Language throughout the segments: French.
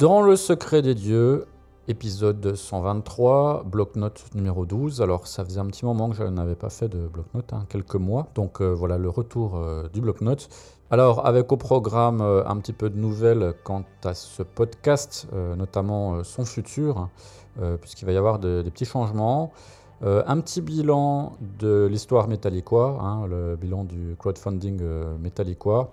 Dans le secret des dieux, épisode 123, bloc-notes numéro 12. Alors ça faisait un petit moment que je n'avais pas fait de bloc-notes, hein, quelques mois. Donc euh, voilà le retour euh, du bloc-notes. Alors avec au programme euh, un petit peu de nouvelles quant à ce podcast, notamment son futur, euh, puisqu'il va y avoir de- des petits changements. Euh, un petit bilan de l'histoire métallicois, hein, le bilan du crowdfunding euh,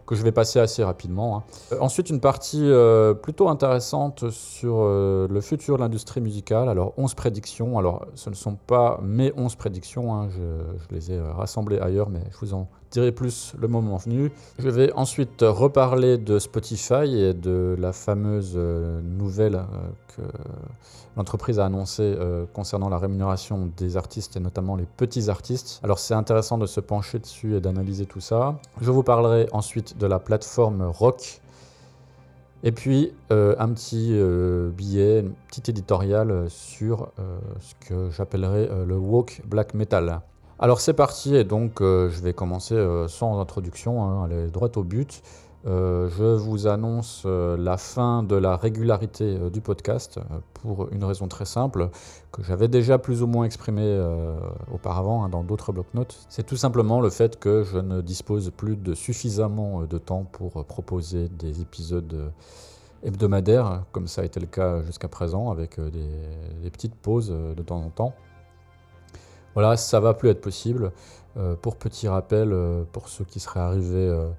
que je vais passer assez rapidement. hein. Euh, ensuite, une partie euh, plutôt intéressante sur le futur de l'industrie musicale. Alors, 11 prédictions. Alors, ce ne sont pas mes 11 prédictions, hein, je, les ai rassemblées ailleurs, mais je vous en dirai plus le moment venu. Je vais ensuite reparler de Spotify et de la fameuse euh, nouvelle euh, que l'entreprise a annoncée euh, concernant la rémunération des artistes et notamment les petits artistes. Alors c'est intéressant de se pencher dessus et d'analyser tout ça. Je vous parlerai ensuite de la plateforme Rock. Et puis un petit billet, un petit éditorial sur ce que j'appellerais le woke black metal. Alors c'est parti et donc euh, je vais commencer euh, sans introduction, hein, aller droit au but. Euh, je vous annonce la fin de la régularité du podcast pour une raison très simple que j'avais déjà plus ou moins exprimée auparavant hein, dans d'autres bloc-notes. C'est tout simplement le fait que je ne dispose plus de suffisamment de temps pour proposer des épisodes hebdomadaires, comme ça a été le cas jusqu'à présent, avec des, petites pauses de temps en temps. Voilà, ça va plus être possible. Euh, pour petit rappel, euh, pour ceux qui seraient arrivés euh,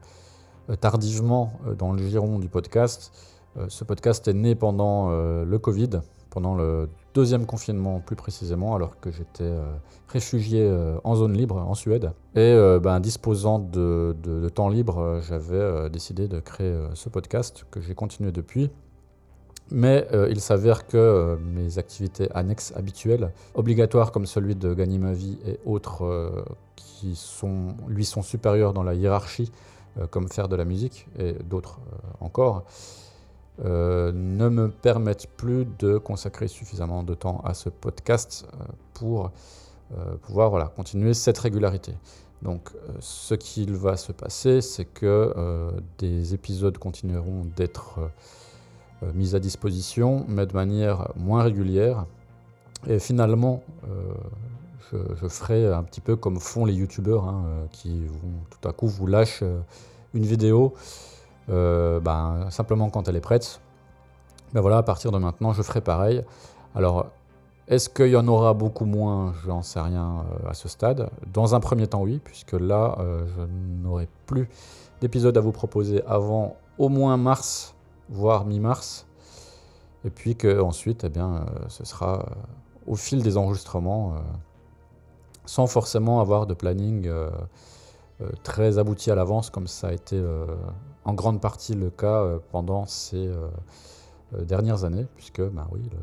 tardivement dans le giron du podcast, ce podcast est né pendant le Covid, pendant le deuxième confinement plus précisément, alors que j'étais réfugié en zone libre en Suède. Et ben, disposant de, temps libre, j'avais décidé de créer ce podcast que j'ai continué depuis. Mais euh, il s'avère que euh, mes activités annexes habituelles, obligatoires comme celui de gagner ma vie et autres euh, qui sont, lui sont supérieures dans la hiérarchie, comme faire de la musique et d'autres encore, ne me permettent plus de consacrer suffisamment de temps à ce podcast pour pouvoir voilà, continuer cette régularité. Donc ce qu'il va se passer, c'est que des épisodes continueront d'être euh, euh, mis à disposition, mais de manière moins régulière. Et finalement, euh, je, ferai un petit peu comme font les youtubeurs hein, euh, qui tout à coup vous lâchent une vidéo ben, simplement quand elle est prête. Ben voilà, à partir de maintenant, je ferai pareil. Alors, est-ce qu'il y en aura beaucoup moins? J'en sais rien à ce stade. Dans un premier temps, oui, puisque là, je n'aurai plus d'épisode à vous proposer avant au moins mars, voire mi-mars. Et puis qu'ensuite, eh bien, euh, ce sera euh, au fil des enregistrements, euh, sans forcément avoir de planning très abouti à l'avance, comme ça a été en grande partie le cas pendant ces dernières années, puisque ben oui, le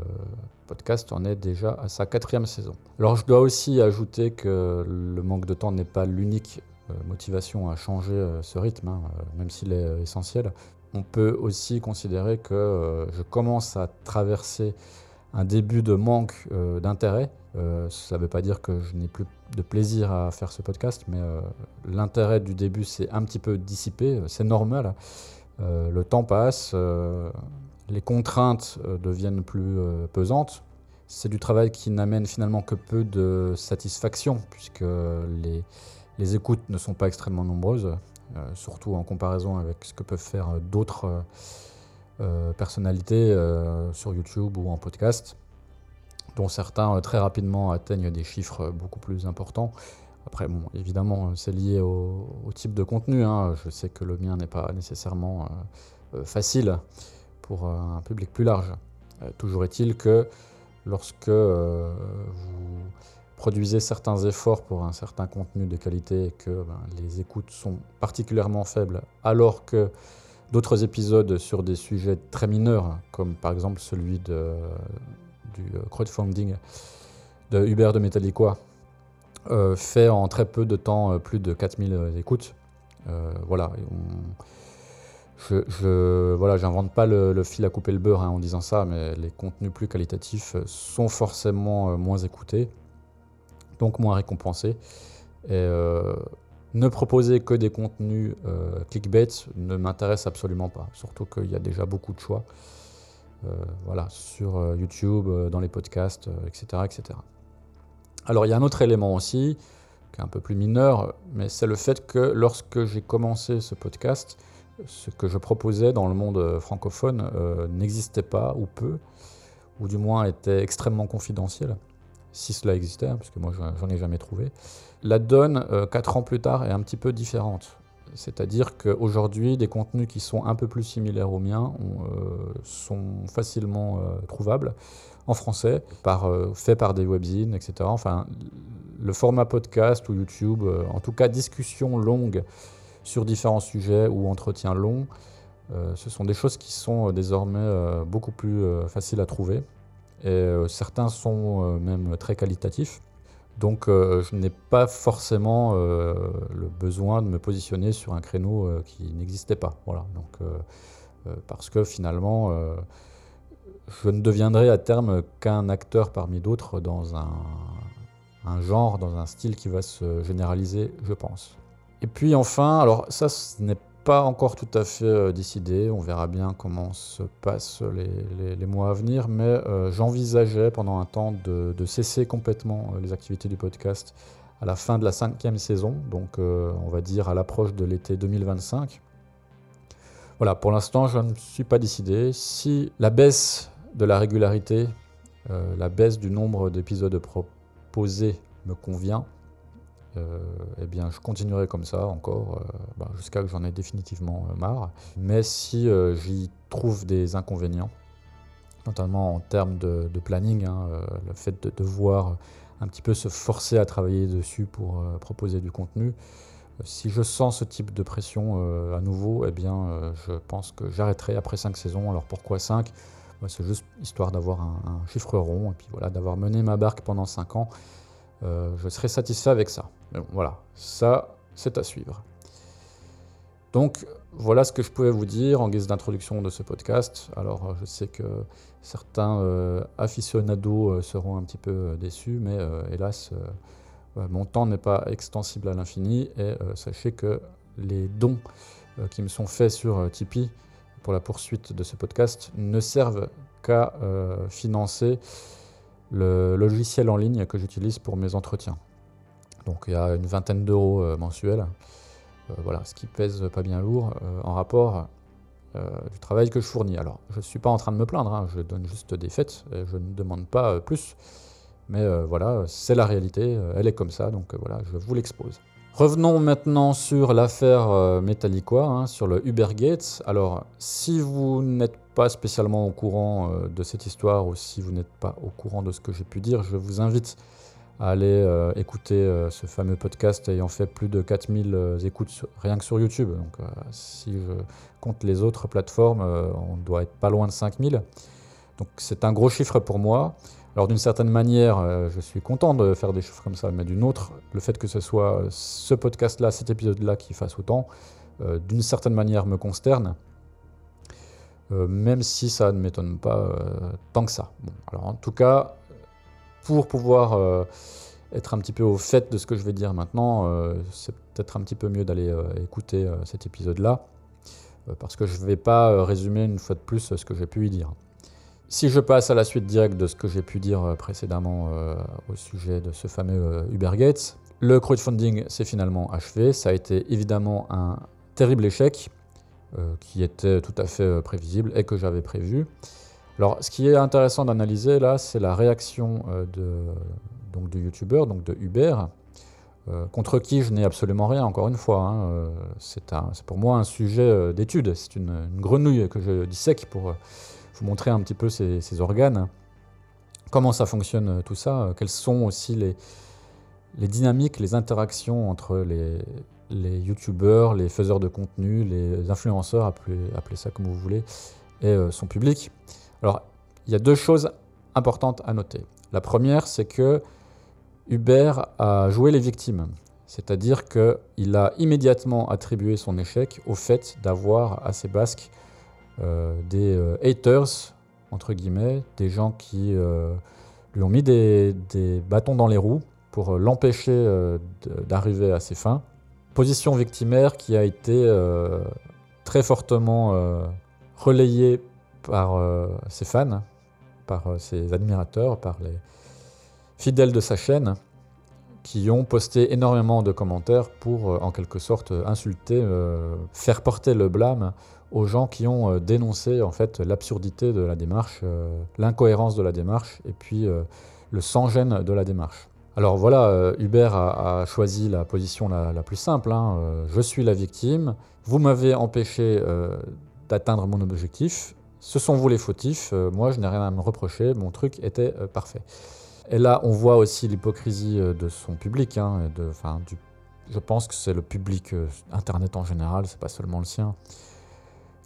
podcast en est déjà à sa quatrième saison. Alors je dois aussi ajouter que le manque de temps n'est pas l'unique motivation à changer ce rythme, hein, même s'il est essentiel. On peut aussi considérer que euh, je commence à traverser un début de manque euh, d'intérêt. Euh, ça ne veut pas dire que je n'ai plus de plaisir à faire ce podcast, mais l'intérêt du début s'est un petit peu dissipé, c'est normal. Le temps passe, les contraintes deviennent plus pesantes. C'est du travail qui n'amène finalement que peu de satisfaction, puisque les, écoutes ne sont pas extrêmement nombreuses, surtout en comparaison avec ce que peuvent faire euh, d'autres euh, euh, personnalités euh, sur YouTube ou en podcast, dont certains euh, très rapidement atteignent des chiffres euh, beaucoup plus importants. Après, bon, évidemment, euh, c'est lié au, type de contenu. hein. Je sais que le mien n'est pas nécessairement euh, euh, facile pour euh, un public plus large. Euh, toujours est-il que lorsque euh, vous produisez certains efforts pour un certain contenu de qualité et que ben, les écoutes sont particulièrement faibles, alors que d'autres épisodes sur des sujets très mineurs, comme par exemple celui de, du crowdfunding de Uber de Metallica fait en très peu de temps plus de 4000 écoutes. voilà, je, je voilà, j'invente pas le, fil à couper le beurre hein, en disant ça, mais les contenus plus qualitatifs sont forcément moins écoutés, donc moins récompensés. Et ne proposer que des contenus euh, clickbait ne m'intéresse absolument pas, surtout qu'il y a déjà beaucoup de choix euh, voilà, sur euh, YouTube, dans les podcasts, etc., etc. Alors il y a un autre élément aussi, qui est un peu plus mineur, mais c'est le fait que lorsque j'ai commencé ce podcast, ce que je proposais dans le monde francophone n'existait pas ou peu, ou du moins était extrêmement confidentiel si cela existait, hein, parce que moi j'en ai jamais trouvé. La donne, euh, quatre ans plus tard, est un petit peu différente. C'est-à-dire qu'aujourd'hui, des contenus qui sont un peu plus similaires aux miens euh, sont facilement euh, trouvables en français, par, faits par des webzines, etc. Enfin, le format podcast ou YouTube, en tout cas discussion longue sur différents sujets ou entretien long, ce sont des choses qui sont désormais beaucoup plus faciles à trouver. Euh, certains sont euh, même très qualitatifs. Donc euh, je n'ai pas forcément le besoin de me positionner sur un créneau qui n'existait pas. Voilà. Donc, parce que finalement, je ne deviendrai à terme qu'un acteur parmi d'autres dans un, un, genre, dans un style qui va se généraliser, je pense. Et puis enfin, alors ça, ce n'est pas encore tout à fait euh, décidé. On verra bien comment se passent les, mois à venir. Mais euh, j'envisageais pendant un temps de, cesser complètement euh, les activités du podcast à la fin de la cinquième saison, donc on va dire à l'approche de l'été 2025. Voilà, pour l'instant, je ne suis pas décidé. Si la baisse de la régularité, la baisse du nombre d'épisodes proposés me convient, euh, eh bien, je continuerai comme ça encore euh, bah, jusqu'à que j'en ai définitivement euh, marre. Mais si j'y trouve des inconvénients, notamment en termes de, planning, hein, le fait de devoir un petit peu se forcer à travailler dessus pour proposer du contenu, si je sens ce type de pression à nouveau, eh bien, je pense que j'arrêterai après 5 saisons. Alors pourquoi 5 bah, C'est juste histoire d'avoir un, chiffre rond et puis voilà, d'avoir mené ma barque pendant 5 ans euh, je serai satisfait avec ça. Voilà, ça, c'est à suivre. Donc, voilà ce que je pouvais vous dire en guise d'introduction de ce podcast. Alors, euh, je sais que certains euh, aficionados seront un petit peu déçus, mais hélas, mon temps n'est pas extensible à l'infini. Et sachez que les dons qui me sont faits sur Tipeee pour la poursuite de ce podcast ne servent qu'à financer le logiciel en ligne que j'utilise pour mes entretiens. Donc il y a une vingtaine d'euros euh, mensuels, euh, voilà, ce qui pèse pas bien lourd euh, en rapport du travail que je fournis. Alors je ne suis pas en train de me plaindre, hein, je donne juste des faits, je ne demande pas plus. Mais voilà, c'est la réalité, elle est comme ça, donc voilà, je vous l'expose. Revenons maintenant sur l'affaire euh, hein, sur le Ubergate. Alors, si vous n'êtes pas spécialement au courant de cette histoire ou si vous n'êtes pas au courant de ce que j'ai pu dire, je vous invite à aller euh, écouter ce fameux podcast ayant fait plus de 4000 écoutes rien que sur YouTube. Donc, si je compte les autres plateformes, on doit être pas loin de 5000. Donc, c'est un gros chiffre pour moi. Alors d'une certaine manière, euh, je suis content de faire des chiffres comme ça, mais d'une autre, le fait que ce soit ce podcast-là, cet épisode-là qui fasse autant, euh, d'une certaine manière me consterne, euh, même si ça ne m'étonne pas tant que ça. alors en tout cas, pour pouvoir être un petit peu au fait de ce que je vais dire maintenant, c'est peut-être un petit peu mieux d'aller écouter cet épisode-là, parce que je ne vais pas résumer une fois de plus ce que j'ai pu y dire. Si je passe à la suite directe de ce que j'ai pu dire euh, précédemment euh, au sujet de ce fameux euh, Uber Gates, le crowdfunding s'est finalement achevé. Ça a été évidemment un terrible échec qui était tout à fait prévisible et que j'avais prévu. Alors, ce qui est intéressant d'analyser là, c'est la réaction de, donc, de YouTubeurs, donc de Uber, contre qui je n'ai absolument rien, encore une fois. Hein. c'est pour moi un sujet d'étude, c'est une, grenouille que je dissèque pour vous montrer un petit peu ces, organes, comment ça fonctionne euh, tout ça, euh, quelles sont aussi les, les dynamiques, les interactions entre les, les youtubeurs, les faiseurs de contenu, les influenceurs, appelez, ça comme vous voulez, et euh, son public. Alors, il y a deux choses importantes à noter. La première, c'est que Hubert a joué les victimes. C'est-à-dire qu'il a immédiatement attribué son échec au fait d'avoir à ses basques euh, des euh, haters, entre guillemets, des gens qui euh, lui ont mis des, des, bâtons dans les roues pour l'empêcher d'arriver à ses fins. Position victimaire qui a été très fortement relayée par ses fans, par ses admirateurs, par les fidèles de sa chaîne, qui ont posté énormément de commentaires pour, en quelque sorte, insulter, faire porter le blâme aux gens qui ont euh, dénoncé en fait l'absurdité de la démarche, euh, l'incohérence de la démarche et puis euh, le sans-gêne de la démarche. Alors voilà, Hubert a, choisi la position la, plus simple. Hein, je suis la victime, vous m'avez empêché d'atteindre mon objectif, ce sont vous les fautifs, moi je n'ai rien à me reprocher, mon truc était parfait. Et là, on voit aussi l'hypocrisie de son public. Hein, je pense que c'est le public Internet en général, c'est pas seulement le sien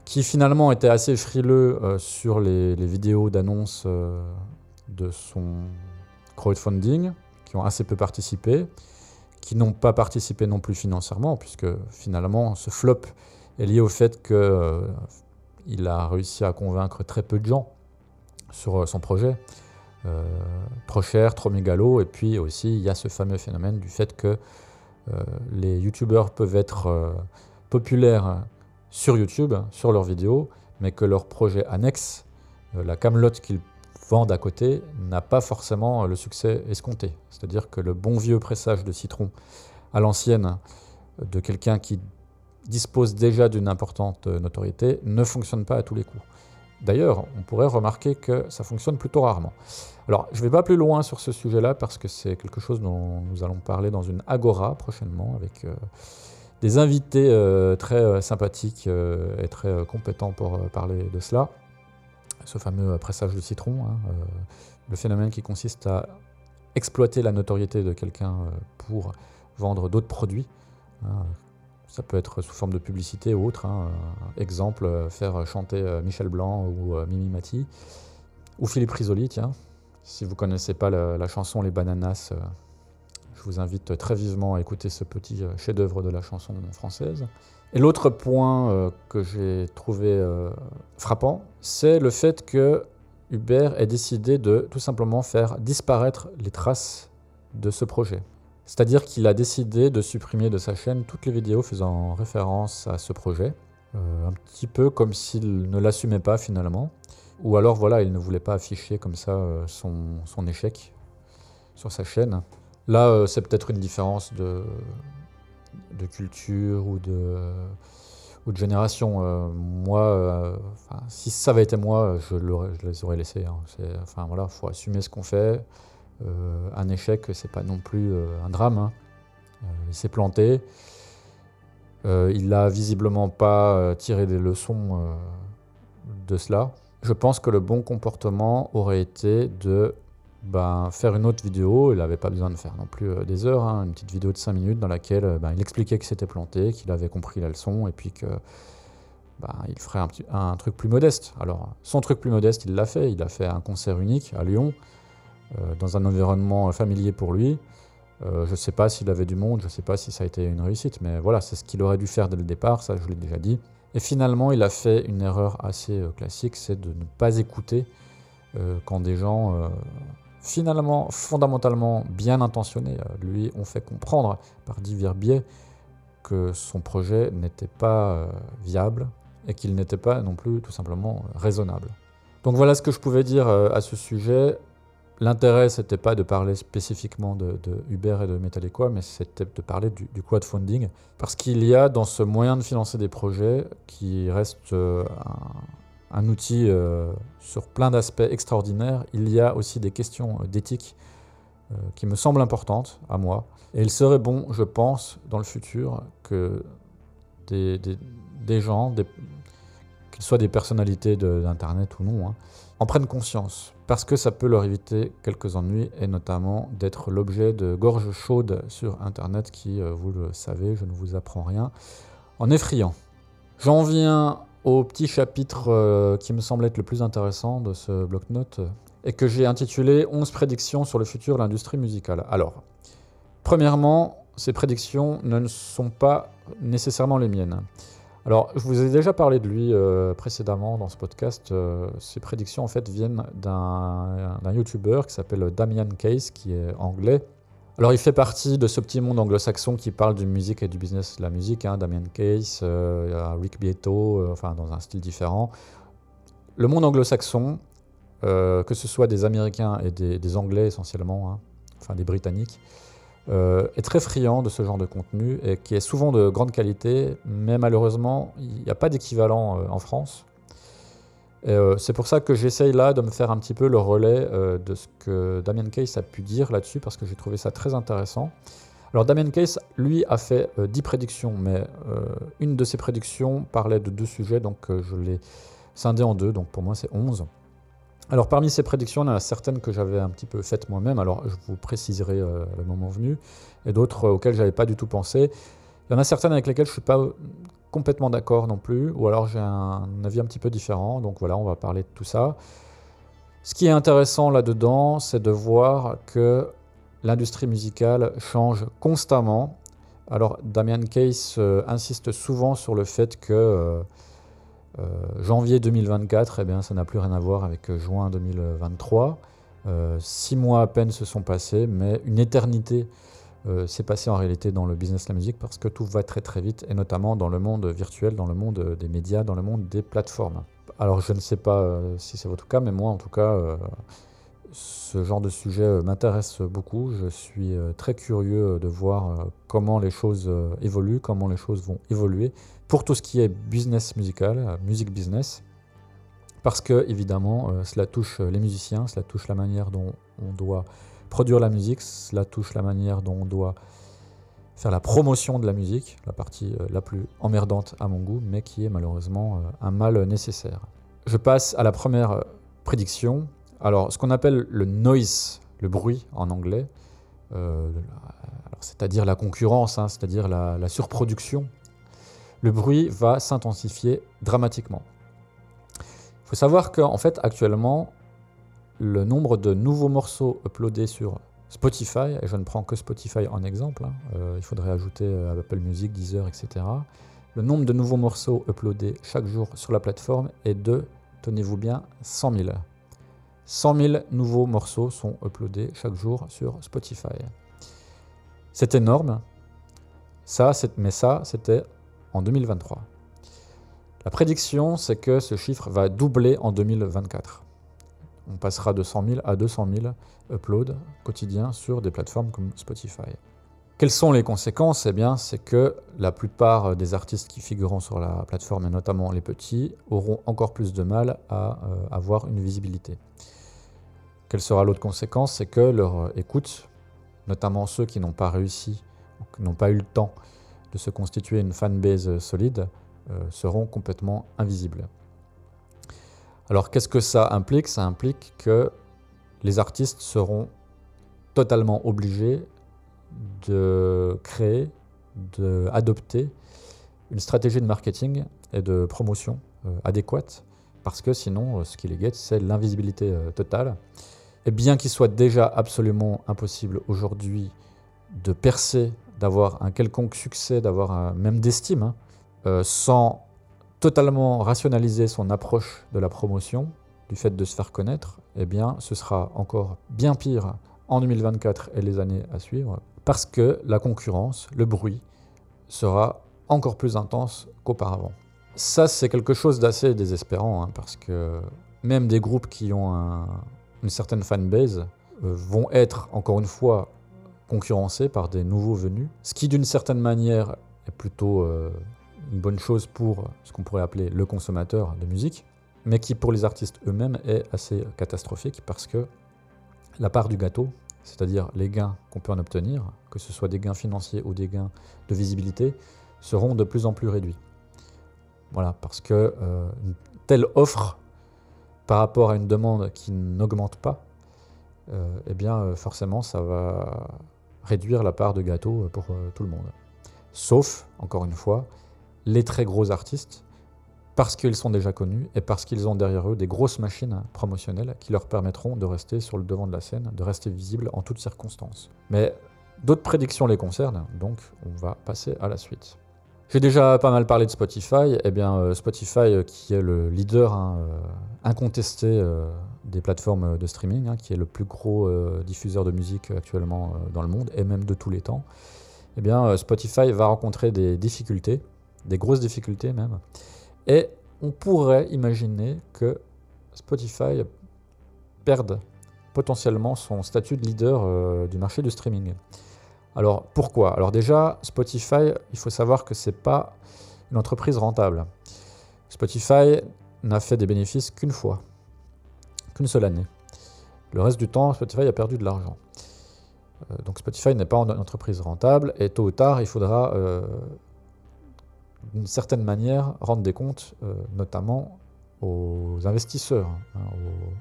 qui finalement était assez frileux euh, sur les, vidéos d'annonce euh, de son crowdfunding, qui ont assez peu participé, qui n'ont pas participé non plus financièrement, puisque finalement ce flop est lié au fait qu'il euh, a réussi à convaincre très peu de gens sur son projet. trop cher, trop mégalo, et puis aussi il y a ce fameux phénomène du fait que les youtubeurs peuvent être populaires sur YouTube, sur leurs vidéos, mais que leur projet annexe, euh, la camelote qu'ils vendent à côté, n'a pas forcément le succès escompté. C'est-à-dire que le bon vieux pressage de citron à l'ancienne de quelqu'un qui dispose déjà d'une importante notoriété ne fonctionne pas à tous les coups. D'ailleurs, on pourrait remarquer que ça fonctionne plutôt rarement. Alors, je ne vais pas plus loin sur ce sujet-là parce que c'est quelque chose dont nous allons parler dans une agora prochainement avec euh, des invités euh, très euh, sympathiques euh, et très compétents pour parler de cela. Ce fameux pressage de citron, hein, le phénomène qui consiste à exploiter la notoriété de quelqu'un pour vendre d'autres produits. Hein. Ça peut être sous forme de publicité ou autre. Hein. Exemple, faire chanter Michel Blanc ou Mimi Mati. Ou Philippe Risoli, tiens. Si vous ne connaissez pas la, chanson Les Bananas, je vous invite très vivement à écouter ce petit euh, chef-d'œuvre de la chanson française. Et l'autre point euh, que j'ai trouvé euh, frappant, c'est le fait que Hubert ait décidé de tout simplement faire disparaître les traces de ce projet. C'est-à-dire qu'il a décidé de supprimer de sa chaîne toutes les vidéos faisant référence à ce projet, un petit peu comme s'il ne l'assumait pas finalement, ou alors voilà, il ne voulait pas afficher comme ça son échec sur sa chaîne. Là, euh, c'est peut-être une différence de, culture ou de, génération. Euh, moi, euh, si ça avait été moi, je, les aurais laissés. Hein. Enfin voilà, faut assumer ce qu'on fait. Un échec, c'est pas non plus un drame. Hein. il s'est planté. il n'a visiblement pas tiré des leçons de cela. Je pense que le bon comportement aurait été de ben, faire une autre vidéo. Il n'avait pas besoin de faire non plus euh, des heures, hein. une petite vidéo de 5 minutes dans laquelle euh, ben, il expliquait qu'il s'était planté, qu'il avait compris la leçon et puis que ben, il ferait un, truc plus modeste. Alors, son truc plus modeste, il l'a fait. Il a fait un concert unique à Lyon, euh, dans un environnement familier pour lui. je ne sais pas s'il avait du monde, je ne sais pas si ça a été une réussite, mais voilà, c'est ce qu'il aurait dû faire dès le départ, ça je l'ai déjà dit. Et finalement, il a fait une erreur assez classique, c'est de ne pas écouter quand des gens finalement fondamentalement bien intentionnés, euh, lui ont fait comprendre par divers biais que son projet n'était pas euh, viable et qu'il n'était pas non plus tout simplement euh, raisonnable. Donc voilà ce que je pouvais dire à ce sujet. L'intérêt, c'était pas de parler spécifiquement de, Uber et de Metallica, mais c'était de parler du, crowdfunding. Parce qu'il y a dans ce moyen de financer des projets, qui reste un, un outil euh, sur plein d'aspects extraordinaires, il y a aussi des questions euh, d'éthique euh, qui me semblent importantes à moi. Et il serait bon, je pense, dans le futur, que des, gens, qu'ils soient des personnalités d'Internet ou non, hein, en prennent conscience. Parce que ça peut leur éviter quelques ennuis, et notamment d'être l'objet de gorges chaudes sur Internet qui, vous le savez, je ne vous apprends rien, en effrayant. J'en viens au petit chapitre euh, qui me semble être le plus intéressant de ce bloc-notes, et que j'ai intitulé 11 prédictions sur le futur de l'industrie musicale. Alors, premièrement, ces prédictions ne sont pas nécessairement les miennes. Alors, je vous ai déjà parlé de lui euh, précédemment dans ce podcast. Euh, ces prédictions, en fait, viennent d'un YouTuber qui s'appelle Damian Case, qui est anglais. Alors, il fait partie de ce petit monde anglo-saxon qui parle de musique et du business de la musique. Hein. Damian Case, euh, Rick Beato, enfin, dans un style différent. Le monde anglo-saxon, que ce soit des Américains et des, Anglais essentiellement, hein, enfin des Britanniques, euh, est très friand de ce genre de contenu et qui est souvent de grande qualité, mais malheureusement, il n'y a pas d'équivalent euh, en France. Euh, c'est pour ça que j'essaye là de me faire un petit peu le relais de ce que Damien Case a pu dire là-dessus, parce que j'ai trouvé ça très intéressant. Alors Damien Case, lui, a fait 10 prédictions, mais une de ses prédictions parlait de deux sujets, donc je l'ai scindé en deux, donc pour moi c'est 11. Alors parmi ces prédictions, il y en a certaines que j'avais un petit peu faites moi-même, alors je vous préciserai euh, le moment venu, et d'autres euh, auxquelles je n'avais pas du tout pensé. Il y en a certaines avec lesquelles je ne suis pas complètement d'accord non plus, ou alors j'ai un avis un petit peu différent, donc voilà, on va parler de tout ça. Ce qui est intéressant là-dedans, c'est de voir que l'industrie musicale change constamment. Alors Damian Case euh, insiste souvent sur le fait que... Euh, janvier 2024, eh bien, ça n'a plus rien à voir avec euh, juin 2023. Euh, six mois à peine se sont passés, mais une éternité s'est passée en réalité dans le business de la musique parce que tout va très très vite, et notamment dans le monde virtuel, dans le monde des médias, dans le monde des plateformes. Alors je ne sais pas si c'est votre cas, mais moi en tout cas, ce genre de sujet m'intéresse beaucoup. Je suis très curieux de voir comment les choses évoluent, comment les choses vont évoluer, pour tout ce qui est business musical, euh, musique business, parce que évidemment euh, cela touche euh, les musiciens, cela touche la manière dont on doit produire la musique, cela touche la manière dont on doit faire la promotion de la musique, la partie la plus emmerdante à mon goût, mais qui est malheureusement un mal nécessaire. Je passe à la première prédiction. Alors, ce qu'on appelle le noise, le bruit en anglais, c'est-à-dire la concurrence, hein, c'est-à-dire la, surproduction le bruit va s'intensifier dramatiquement. Il faut savoir qu'en fait, actuellement, le nombre de nouveaux morceaux uploadés sur Spotify, et je ne prends que Spotify en exemple, hein, euh, il faudrait ajouter euh, Apple Music, Deezer, etc. Le nombre de nouveaux morceaux uploadés chaque jour sur la plateforme est de, tenez-vous bien, 100 000. 100 000 nouveaux morceaux sont uploadés chaque jour sur Spotify. C'est énorme, ça, mais ça, c'était en 2023. La prédiction, c'est que ce chiffre va doubler en 2024. On passera de 100 000 à 200 000 uploads quotidiens sur des plateformes comme Spotify. Quelles sont les conséquences? Eh bien, c'est que la plupart des artistes qui figureront sur la plateforme, et notamment les petits, auront encore plus de mal à euh, avoir une visibilité. Quelle sera l'autre conséquence? C'est que leur écoute, notamment ceux qui n'ont pas réussi, n'ont pas eu le temps de se constituer une fanbase solide euh, seront complètement invisibles. Alors qu'est-ce que ça implique? Ça implique que les artistes seront totalement obligés de créer, d'adopter une stratégie de marketing et de promotion euh, adéquate, parce que sinon, euh, ce qui les guette, c'est l'invisibilité totale. Et bien qu'il soit déjà absolument impossible aujourd'hui de percer d'avoir un quelconque succès, d'avoir même d'estime, hein, euh, sans totalement rationaliser son approche de la promotion, du fait de se faire connaître, eh bien, ce sera encore bien pire en 2024 et les années à suivre, parce que la concurrence, le bruit, sera encore plus intense qu'auparavant. Ça, c'est quelque chose d'assez désespérant, hein, parce que même des groupes qui ont une certaine fanbase euh, vont être, encore une fois, concurrencé par des nouveaux venus, ce qui d'une certaine manière est plutôt euh, une bonne chose pour ce qu'on pourrait appeler le consommateur de musique, mais qui pour les artistes eux-mêmes est assez catastrophique parce que la part du gâteau, c'est-à-dire les gains qu'on peut en obtenir, que ce soit des gains financiers ou des gains de visibilité, seront de plus en plus réduits. Voilà, parce que euh, une telle offre par rapport à une demande qui n'augmente pas, euh, eh bien forcément ça va réduire la part de gâteau pour euh, tout le monde. Sauf, encore une fois, les très gros artistes, parce qu'ils sont déjà connus et parce qu'ils ont derrière eux des grosses machines promotionnelles qui leur permettront de rester sur le devant de la scène, de rester visibles en toutes circonstances. Mais d'autres prédictions les concernent, donc on va passer à la suite. J'ai déjà pas mal parlé de Spotify. Eh bien, euh, Spotify, euh, qui est le leader hein, euh, incontesté des plateformes de streaming, hein, qui est le plus gros diffuseur de musique actuellement dans le monde et même de tous les temps, eh bien, Spotify va rencontrer des difficultés, des grosses difficultés même. Et on pourrait imaginer que Spotify perde potentiellement son statut de leader du marché du streaming. Alors pourquoi? Alors déjà, Spotify, il faut savoir que ce n'est pas une entreprise rentable. Spotify n'a fait des bénéfices qu'une fois, qu'une seule année. Le reste du temps, Spotify a perdu de l'argent. Euh, donc Spotify n'est pas une entreprise rentable et tôt ou tard, il faudra euh, d'une certaine manière rendre des comptes, euh, notamment aux investisseurs, hein,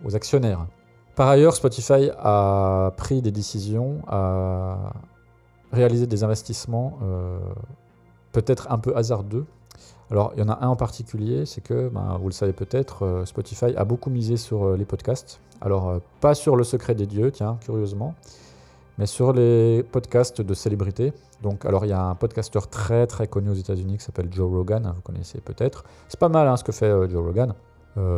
aux, actionnaires. Par ailleurs, Spotify a pris des décisions à réaliser des investissements euh, peut-être un peu hasardeux. Alors, il y en a un en particulier, c'est que, ben, vous le savez peut-être, euh, Spotify a beaucoup misé sur euh, les podcasts. Alors, pas sur le secret des dieux, tiens, curieusement, mais sur les podcasts de célébrités. Donc, alors, il y a un podcasteur très très connu aux États-Unis qui s'appelle Joe Rogan, hein, vous connaissez peut-être. C'est pas mal hein, ce que fait Joe Rogan.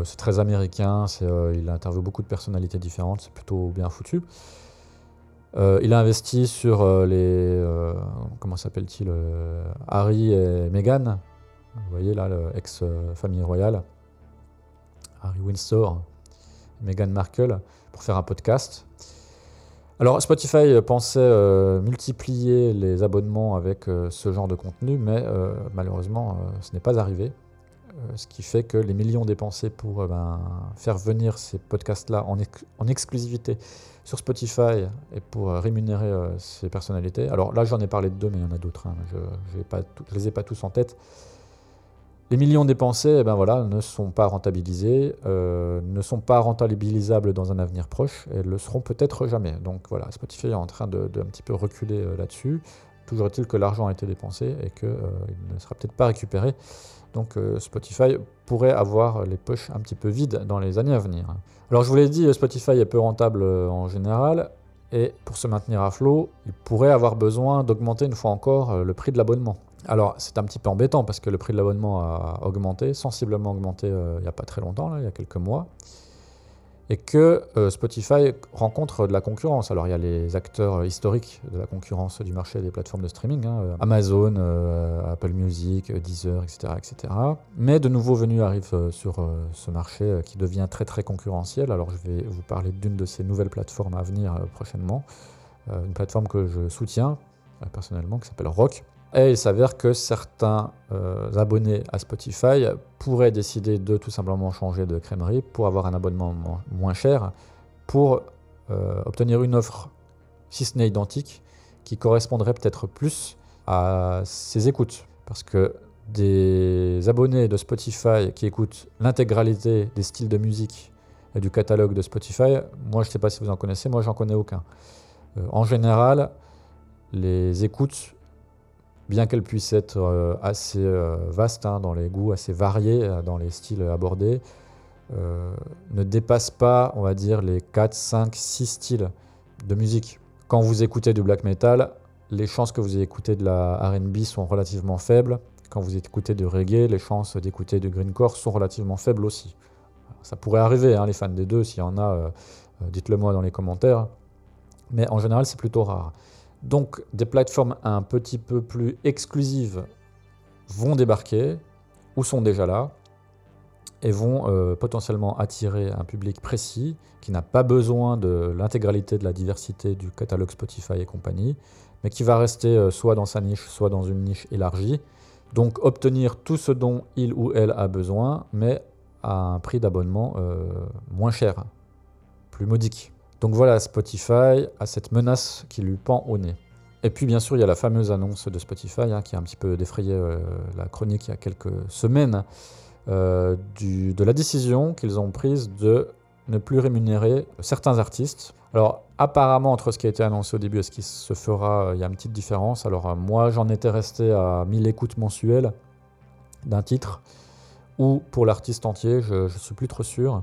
c'est très américain, il interviewe beaucoup de personnalités différentes, c'est plutôt bien foutu. Euh, il a investi sur euh, les. Euh, comment s'appelle-t-il Harry et Meghan. Vous voyez là, l'ex-famille royale. Harry Windsor, Meghan Markle, pour faire un podcast. Alors Spotify pensait multiplier les abonnements avec ce genre de contenu, mais malheureusement ce n'est pas arrivé. ce qui fait que les millions dépensés pour ben, faire venir ces podcasts-là en, exclusivité sur Spotify et pour euh, rémunérer euh, ces personnalités. Alors là, j'en ai parlé de deux, mais il y en a d'autres. Hein. Je ne les ai pas tous en tête. Les millions dépensés eh ben voilà, ne sont pas rentabilisés, euh, ne sont pas rentabilisables dans un avenir proche et le seront peut-être jamais. Donc voilà, Spotify est en train de, un petit peu reculer là-dessus. Toujours est-il que l'argent a été dépensé et qu'il ne sera peut-être pas récupéré. Donc Spotify pourrait avoir les poches un petit peu vides dans les années à venir. Alors je vous l'ai dit, Spotify est peu rentable euh, en général, et pour se maintenir à flot, il pourrait avoir besoin d'augmenter une fois encore euh, le prix de l'abonnement. Alors c'est un petit peu embêtant parce que le prix de l'abonnement a augmenté, sensiblement augmenté euh, il n'y a pas très longtemps, il y a quelques mois et que euh, Spotify rencontre de la concurrence. Alors il y a les acteurs historiques de la concurrence du marché des plateformes de streaming, hein, euh, Amazon, euh, Apple Music, Deezer, etc., etc. Mais de nouveaux venus arrivent sur ce marché qui devient très très concurrentiel. Alors je vais vous parler d'une de ces nouvelles plateformes à venir prochainement, une plateforme que je soutiens personnellement qui s'appelle Rock. Et il s'avère que certains euh, abonnés à Spotify pourraient décider de tout simplement changer de crèmerie pour avoir un abonnement moins cher, pour euh, obtenir une offre, si ce n'est identique, qui correspondrait peut-être plus à ses écoutes. Parce que des abonnés de Spotify qui écoutent l'intégralité des styles de musique et du catalogue de Spotify, moi je ne sais pas si vous en connaissez, moi j'en connais aucun. Euh, en général, les écoutes bien qu'elle puisse être euh, assez euh, vaste hein, dans les goûts, assez variés euh, dans les styles abordés, ne dépasse pas, on va dire, les 4, 5, 6 styles de musique. Quand vous écoutez du black metal, les chances que vous écoutez de la RB sont relativement faibles. Quand vous écoutez du reggae, les chances d'écouter du greencore sont relativement faibles aussi. ça pourrait arriver, hein, les fans des deux, s'il y en a, dites-le moi dans les commentaires. Mais en général, c'est plutôt rare. Donc des plateformes un petit peu plus exclusives vont débarquer ou sont déjà là et vont euh, potentiellement attirer un public précis qui n'a pas besoin de l'intégralité de la diversité du catalogue Spotify et compagnie, mais qui va rester euh, soit dans sa niche, soit dans une niche élargie. Donc obtenir tout ce dont il ou elle a besoin, mais à un prix d'abonnement euh, moins cher, plus modique. Donc voilà, Spotify a cette menace qui lui pend au nez. Et puis bien sûr, il y a la fameuse annonce de Spotify hein, qui a un petit peu défrayé euh, la chronique il y a quelques semaines euh, de la décision qu'ils ont prise de ne plus rémunérer certains artistes. Alors apparemment, entre ce qui a été annoncé au début et ce qui se fera, euh, il y a une petite différence. Alors moi, j'en étais resté à 1000 écoutes mensuelles d'un titre ou pour l'artiste entier, je ne suis plus trop sûr.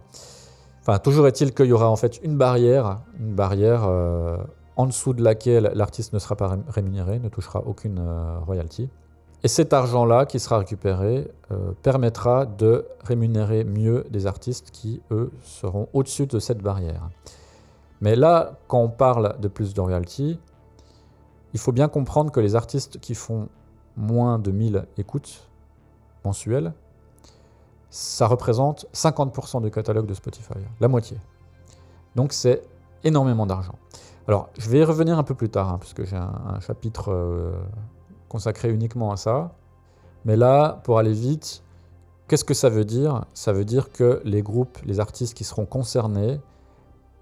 Toujours est-il qu'il y aura en fait une barrière, une barrière euh, en dessous de laquelle l'artiste ne sera pas rémunéré, ne touchera aucune euh, royalty. Et cet argent-là qui sera récupéré euh, permettra de rémunérer mieux des artistes qui, eux, seront au-dessus de cette barrière. Mais là, quand on parle de plus de royalty, il faut bien comprendre que les artistes qui font moins de 1000 écoutes mensuelles, ça représente 50% du catalogue de Spotify, la moitié. Donc c'est énormément d'argent. Alors je vais y revenir un peu plus tard, hein, puisque j'ai un, chapitre euh, consacré uniquement à ça. Mais là, pour aller vite, qu'est-ce que ça veut dire? Ça veut dire que les groupes, les artistes qui seront concernés,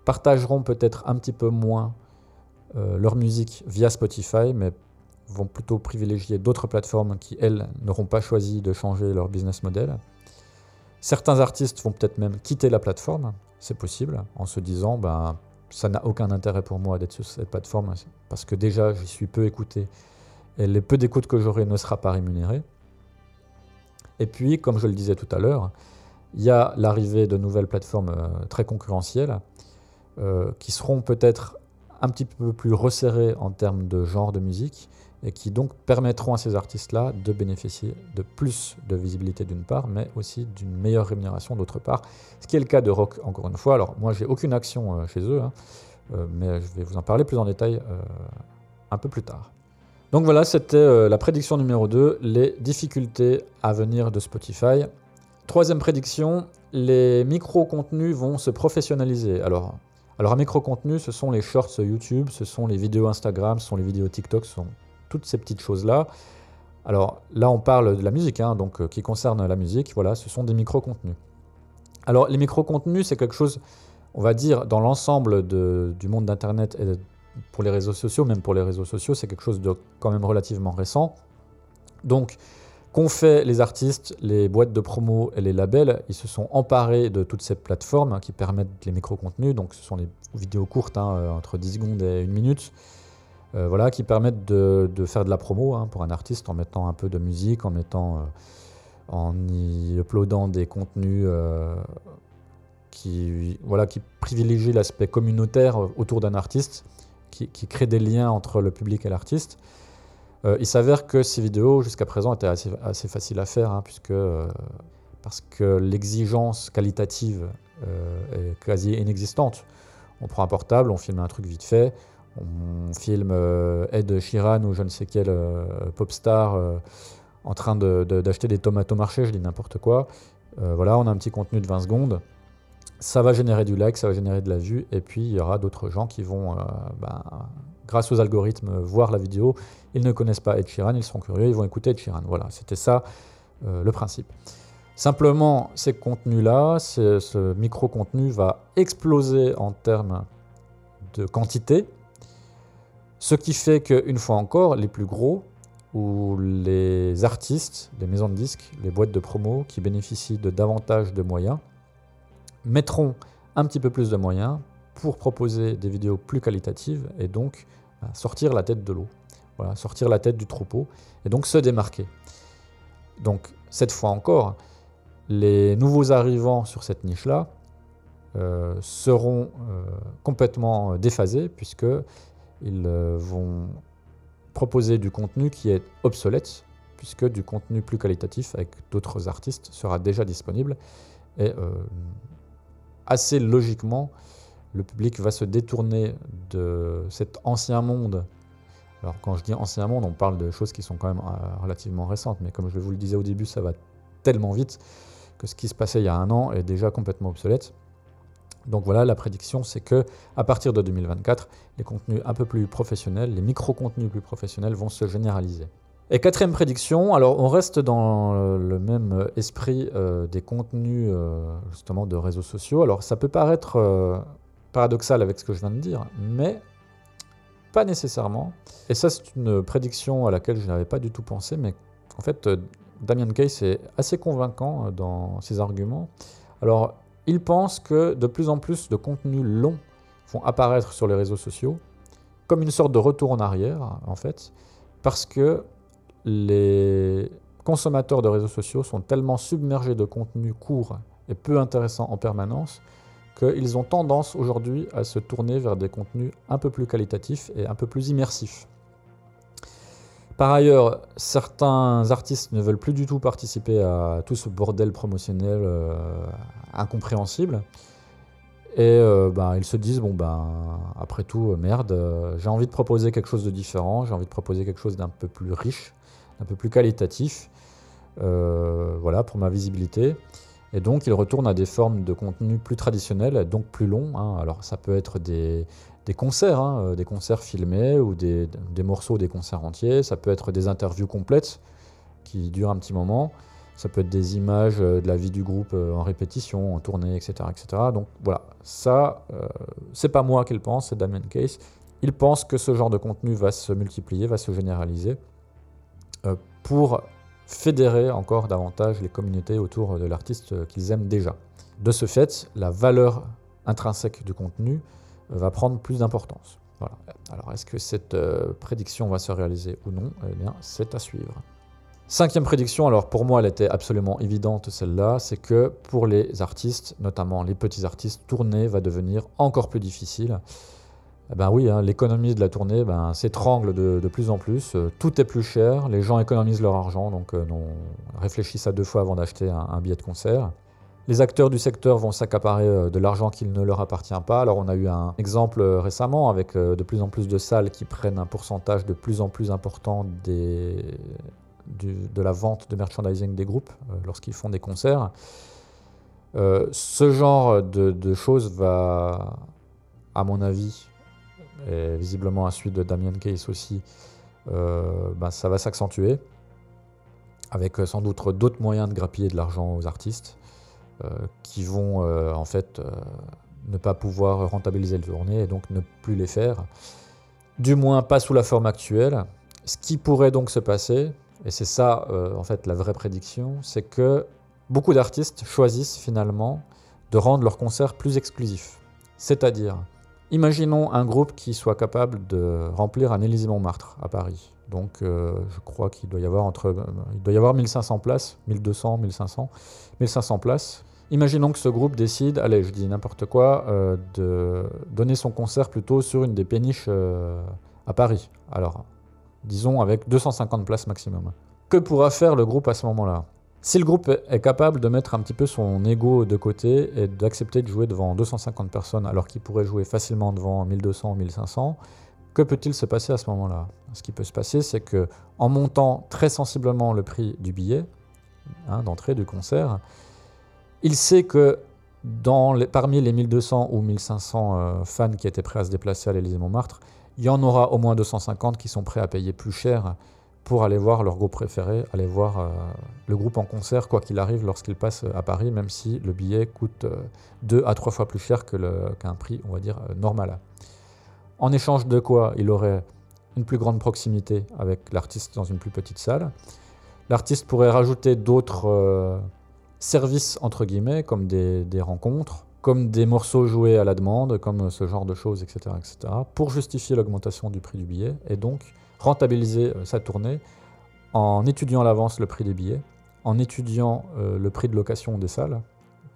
partageront peut-être un petit peu moins euh, leur musique via Spotify, mais vont plutôt privilégier d'autres plateformes qui, elles, n'auront pas choisi de changer leur business model. Certains artistes vont peut-être même quitter la plateforme, c'est possible, en se disant ben, ça n'a aucun intérêt pour moi d'être sur cette plateforme parce que déjà j'y suis peu écouté et les peu d'écoute que j'aurai ne sera pas rémunéré. Et puis, comme je le disais tout à l'heure, il y a l'arrivée de nouvelles plateformes euh, très concurrentielles euh, qui seront peut-être un petit peu plus resserrées en termes de genre de musique et qui donc permettront à ces artistes-là de bénéficier de plus de visibilité d'une part, mais aussi d'une meilleure rémunération d'autre part. Ce qui est le cas de Rock, encore une fois. Alors moi, j'ai aucune action euh, chez eux, hein, euh, mais je vais vous en parler plus en détail euh, un peu plus tard. Donc voilà, c'était la prédiction numéro 2, les difficultés à venir de Spotify. Troisième prédiction, les micro-contenus vont se professionnaliser. Alors, alors un micro-contenu, ce sont les shorts YouTube, ce sont les vidéos Instagram, ce sont les vidéos TikTok, ce sont toutes ces petites choses-là. Alors là, on parle de la musique, hein, donc euh, qui concerne la musique. Voilà, ce sont des micro-contenus. Alors les micro-contenus, c'est quelque chose, on va dire, dans l'ensemble du monde d'Internet et pour les réseaux sociaux, même pour les réseaux sociaux, c'est quelque chose de quand même relativement récent. Donc, qu'ont fait les artistes, les boîtes de promo et les labels? Ils se sont emparés de toutes ces plateformes qui permettent les micro-contenus. Donc, ce sont les vidéos courtes, hein, euh, entre 10 secondes et une minute, euh, voilà, qui permettent de, faire de la promo hein, pour un artiste en mettant un peu de musique, en mettant, euh, en y uploadant des contenus euh, qui, voilà, qui privilégient l'aspect communautaire autour d'un artiste, qui, qui créent des liens entre le public et l'artiste. il s'avère que ces vidéos, jusqu'à présent, étaient assez, assez faciles à faire, hein, puisque, parce que l'exigence qualitative est quasi inexistante. On prend un portable, on filme un truc vite fait, on filme euh, Ed Sheeran ou je ne sais quel euh, pop star euh, en train d'acheter des tomates au marché, je dis n'importe quoi. voilà, on a un petit contenu de 20 secondes. Ça va générer du like, ça va générer de la vue, et puis il y aura d'autres gens qui vont, ben, grâce aux algorithmes, voir la vidéo. Ils ne connaissent pas Ed Sheeran, ils seront curieux, ils vont écouter Ed Sheeran. Voilà, c'était ça le principe. Simplement, ces contenus-là, ce micro-contenu va exploser en termes de quantité, ce qui fait qu'une fois encore, les plus gros, ou les artistes, les maisons de disques, les boîtes de promo qui bénéficient de davantage de moyens, mettront un petit peu plus de moyens pour proposer des vidéos plus qualitatives et donc bah, sortir la tête de l'eau. Voilà, sortir la tête du troupeau et donc se démarquer. Donc cette fois encore, les nouveaux arrivants sur cette niche-là euh, seront euh, complètement déphasés puisque ils euh, vont proposer du contenu qui est obsolète, puisque du contenu plus qualitatif avec d'autres artistes sera déjà disponible. Et euh, assez logiquement, le public va se détourner de cet ancien monde. Alors quand je dis ancien monde, on parle de choses qui sont quand même euh, relativement récentes, mais comme je vous le disais au début, ça va tellement vite que ce qui se passait il y a un an est déjà complètement obsolète. Donc voilà, la prédiction, c'est que à partir de 2024, les contenus un peu plus professionnels, les micro-contenus plus professionnels vont se généraliser. Et quatrième prédiction, alors on reste dans le même esprit euh, des contenus euh, justement de réseaux sociaux. Alors ça peut paraître euh, paradoxal avec ce que je viens de dire, mais pas nécessairement. Et ça c'est une prédiction à laquelle je n'avais pas du tout pensé, mais en fait Damien Case est assez convaincant dans ses arguments. Alors il pense que de plus en plus de contenus longs vont apparaître sur les réseaux sociaux, comme une sorte de retour en arrière, en fait, parce que les consommateurs de réseaux sociaux sont tellement submergés de contenus courts et peu intéressants en permanence qu'ils ont tendance aujourd'hui à se tourner vers des contenus un peu plus qualitatifs et un peu plus immersifs. Par ailleurs, certains artistes ne veulent plus du tout participer à tout ce bordel promotionnel euh, incompréhensible. Et euh, ben, ils se disent, bon ben, après tout, euh, merde, j'ai envie de proposer quelque chose de différent, j'ai envie de proposer quelque chose d'un peu plus riche, un peu plus qualitatif, voilà, pour ma visibilité. Et donc, ils retournent à des formes de contenu plus traditionnelles, donc plus longs. hein. Alors, ça peut être des, des concerts, hein, euh, des concerts filmés ou des, des morceaux des concerts entiers. Ça peut être des interviews complètes qui durent un petit moment. Ça peut être des images euh, de la vie du groupe euh, en répétition, en tournée, etc. etc. Donc voilà, ça, c'est pas moi qui le pense, c'est Damien Case. Il pense que ce genre de contenu va se multiplier, va se généraliser pour fédérer encore davantage les communautés autour de l'artiste qu'ils aiment déjà. De ce fait, la valeur intrinsèque du contenu va prendre plus d'importance. Alors, est-ce que cette euh, prédiction va se réaliser ou non? Eh bien, c'est à suivre. Cinquième prédiction, alors pour moi elle était absolument évidente celle-là, c'est que pour les artistes, notamment les petits artistes, tourner va devenir encore plus difficile. Eh ben oui, hein, l'économie de la tournée ben, s'étrangle de, plus en plus, Euh, tout est plus cher, les gens économisent leur argent, donc euh, non, réfléchissent à deux fois avant d'acheter un billet de concert. Les acteurs du secteur vont s'accaparer euh, de l'argent qui ne leur appartient pas. Alors on a eu un exemple euh, récemment avec euh, de plus en plus de salles qui prennent un pourcentage de plus en plus important de la vente de merchandising des groupes lorsqu'ils font des concerts. Ce genre de, choses va, à mon avis, et visiblement à celui de Damien Case aussi, ben, ça va s'accentuer avec sans doute d'autres moyens de grappiller de l'argent aux artistes qui vont euh, en fait euh, ne pas pouvoir rentabiliser le tournée et donc ne plus les faire. Du moins pas sous la forme actuelle. Ce qui pourrait donc se passer, et c'est ça euh, en fait la vraie prédiction, c'est que beaucoup d'artistes choisissent finalement de rendre leurs concerts plus exclusifs. C'est-à-dire, imaginons un groupe qui soit capable de remplir un Élysée-Montmartre à Paris. Donc euh, je crois qu'il doit y avoir entre il doit y avoir 1500 places, 1200, 1500, 1500 places. Imaginons que ce groupe décide, allez, je dis n'importe quoi, euh, de donner son concert plutôt sur une des péniches euh, à Paris. Alors, disons avec 250 places maximum. Que pourra faire le groupe à ce moment-là? Si le groupe est capable de mettre un petit peu son ego de côté et d'accepter de jouer devant 250 personnes alors qu'il pourrait jouer facilement devant 1200 ou 1500, que peut-il se passer à ce moment-là? Ce qui peut se passer, c'est que en montant très sensiblement le prix du billet hein, d'entrée du concert, il sait que parmi les 1200 ou 1500 euh, fans qui étaient prêts à se déplacer à l'Élysée-Montmartre, il y en aura au moins 250 qui sont prêts à payer plus cher pour aller voir leur groupe préféré, aller voir euh, le groupe en concert, quoi qu'il arrive, lorsqu'il passe à Paris, même si le billet coûte euh, deux à trois fois plus cher qu'un prix, on va dire, euh, normal. En échange de quoi il aurait une plus grande proximité avec l'artiste dans une plus petite salle. L'artiste pourrait rajouter d'autres euh, services, entre guillemets, comme des, des rencontres, comme des morceaux joués à la demande, comme ce genre de choses, etc., etc., pour justifier l'augmentation du prix du billet et donc rentabiliser euh, sa tournée en étudiant à l'avance le prix des billets, en étudiant euh, le prix de location des salles,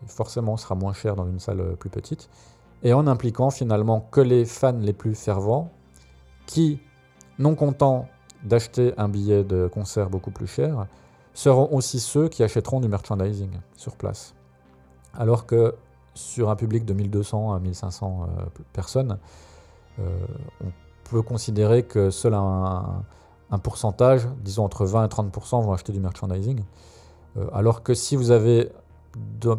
forcément sera moins cher dans une salle euh, plus petite, et en impliquant finalement que les fans les plus fervents, qui, non contents d'acheter un billet de concert beaucoup plus cher, seront aussi ceux qui achèteront du merchandising sur place. Alors que sur un public de 1200 à 1500 euh, personnes, euh, on considérer que seul un, un pourcentage, disons entre 20 et 30%, vont acheter du merchandising. Euh, alors que si vous avez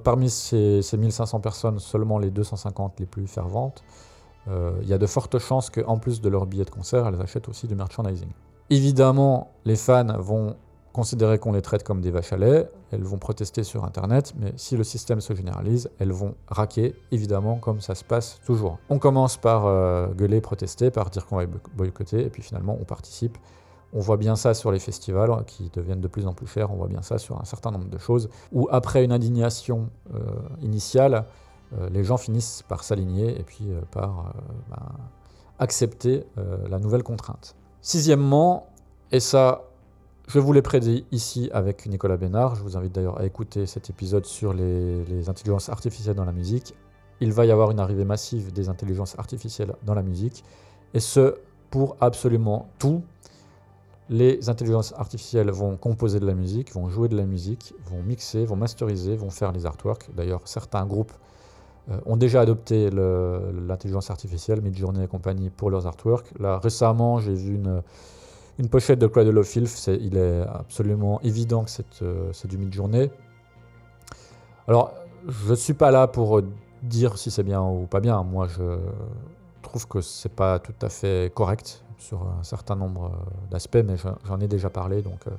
parmi ces, ces 1500 personnes seulement les 250 les plus ferventes, euh, il y a de fortes chances qu'en plus de leur billet de concert, elles achètent aussi du merchandising. Évidemment, les fans vont considérer qu'on les traite comme des vaches à lait, elles vont protester sur Internet, mais si le système se généralise, elles vont raquer, évidemment, comme ça se passe toujours. On commence par euh, gueuler, protester, par dire qu'on va boycotter, et puis finalement, on participe. On voit bien ça sur les festivals euh, qui deviennent de plus en plus chers, on voit bien ça sur un certain nombre de choses, où après une indignation euh, initiale, euh, les gens finissent par s'aligner et puis par ben, accepter la nouvelle contrainte. Sixièmement, et ça, Je vous l'ai prédit ici avec Nicolas Bénard. Je vous invite d'ailleurs à écouter cet épisode sur les, intelligences artificielles dans la musique. Il va y avoir une arrivée massive des intelligences artificielles dans la musique. Et ce, pour absolument tout. Les intelligences artificielles vont composer de la musique, vont jouer de la musique, vont mixer, vont masteriser, vont faire les artworks. D'ailleurs, certains groupes euh, ont déjà adopté l'intelligence artificielle, Midjourney et compagnie, pour leurs artworks. Là, récemment, j'ai vu une une pochette de Cradle of Filth, il est absolument évident que c'est euh, du mid-journée. Alors, je ne suis pas là pour dire si c'est bien ou pas bien. Moi, je trouve que c'est pas tout à fait correct sur un certain nombre euh, d'aspects, mais j'en ai déjà parlé, donc, euh,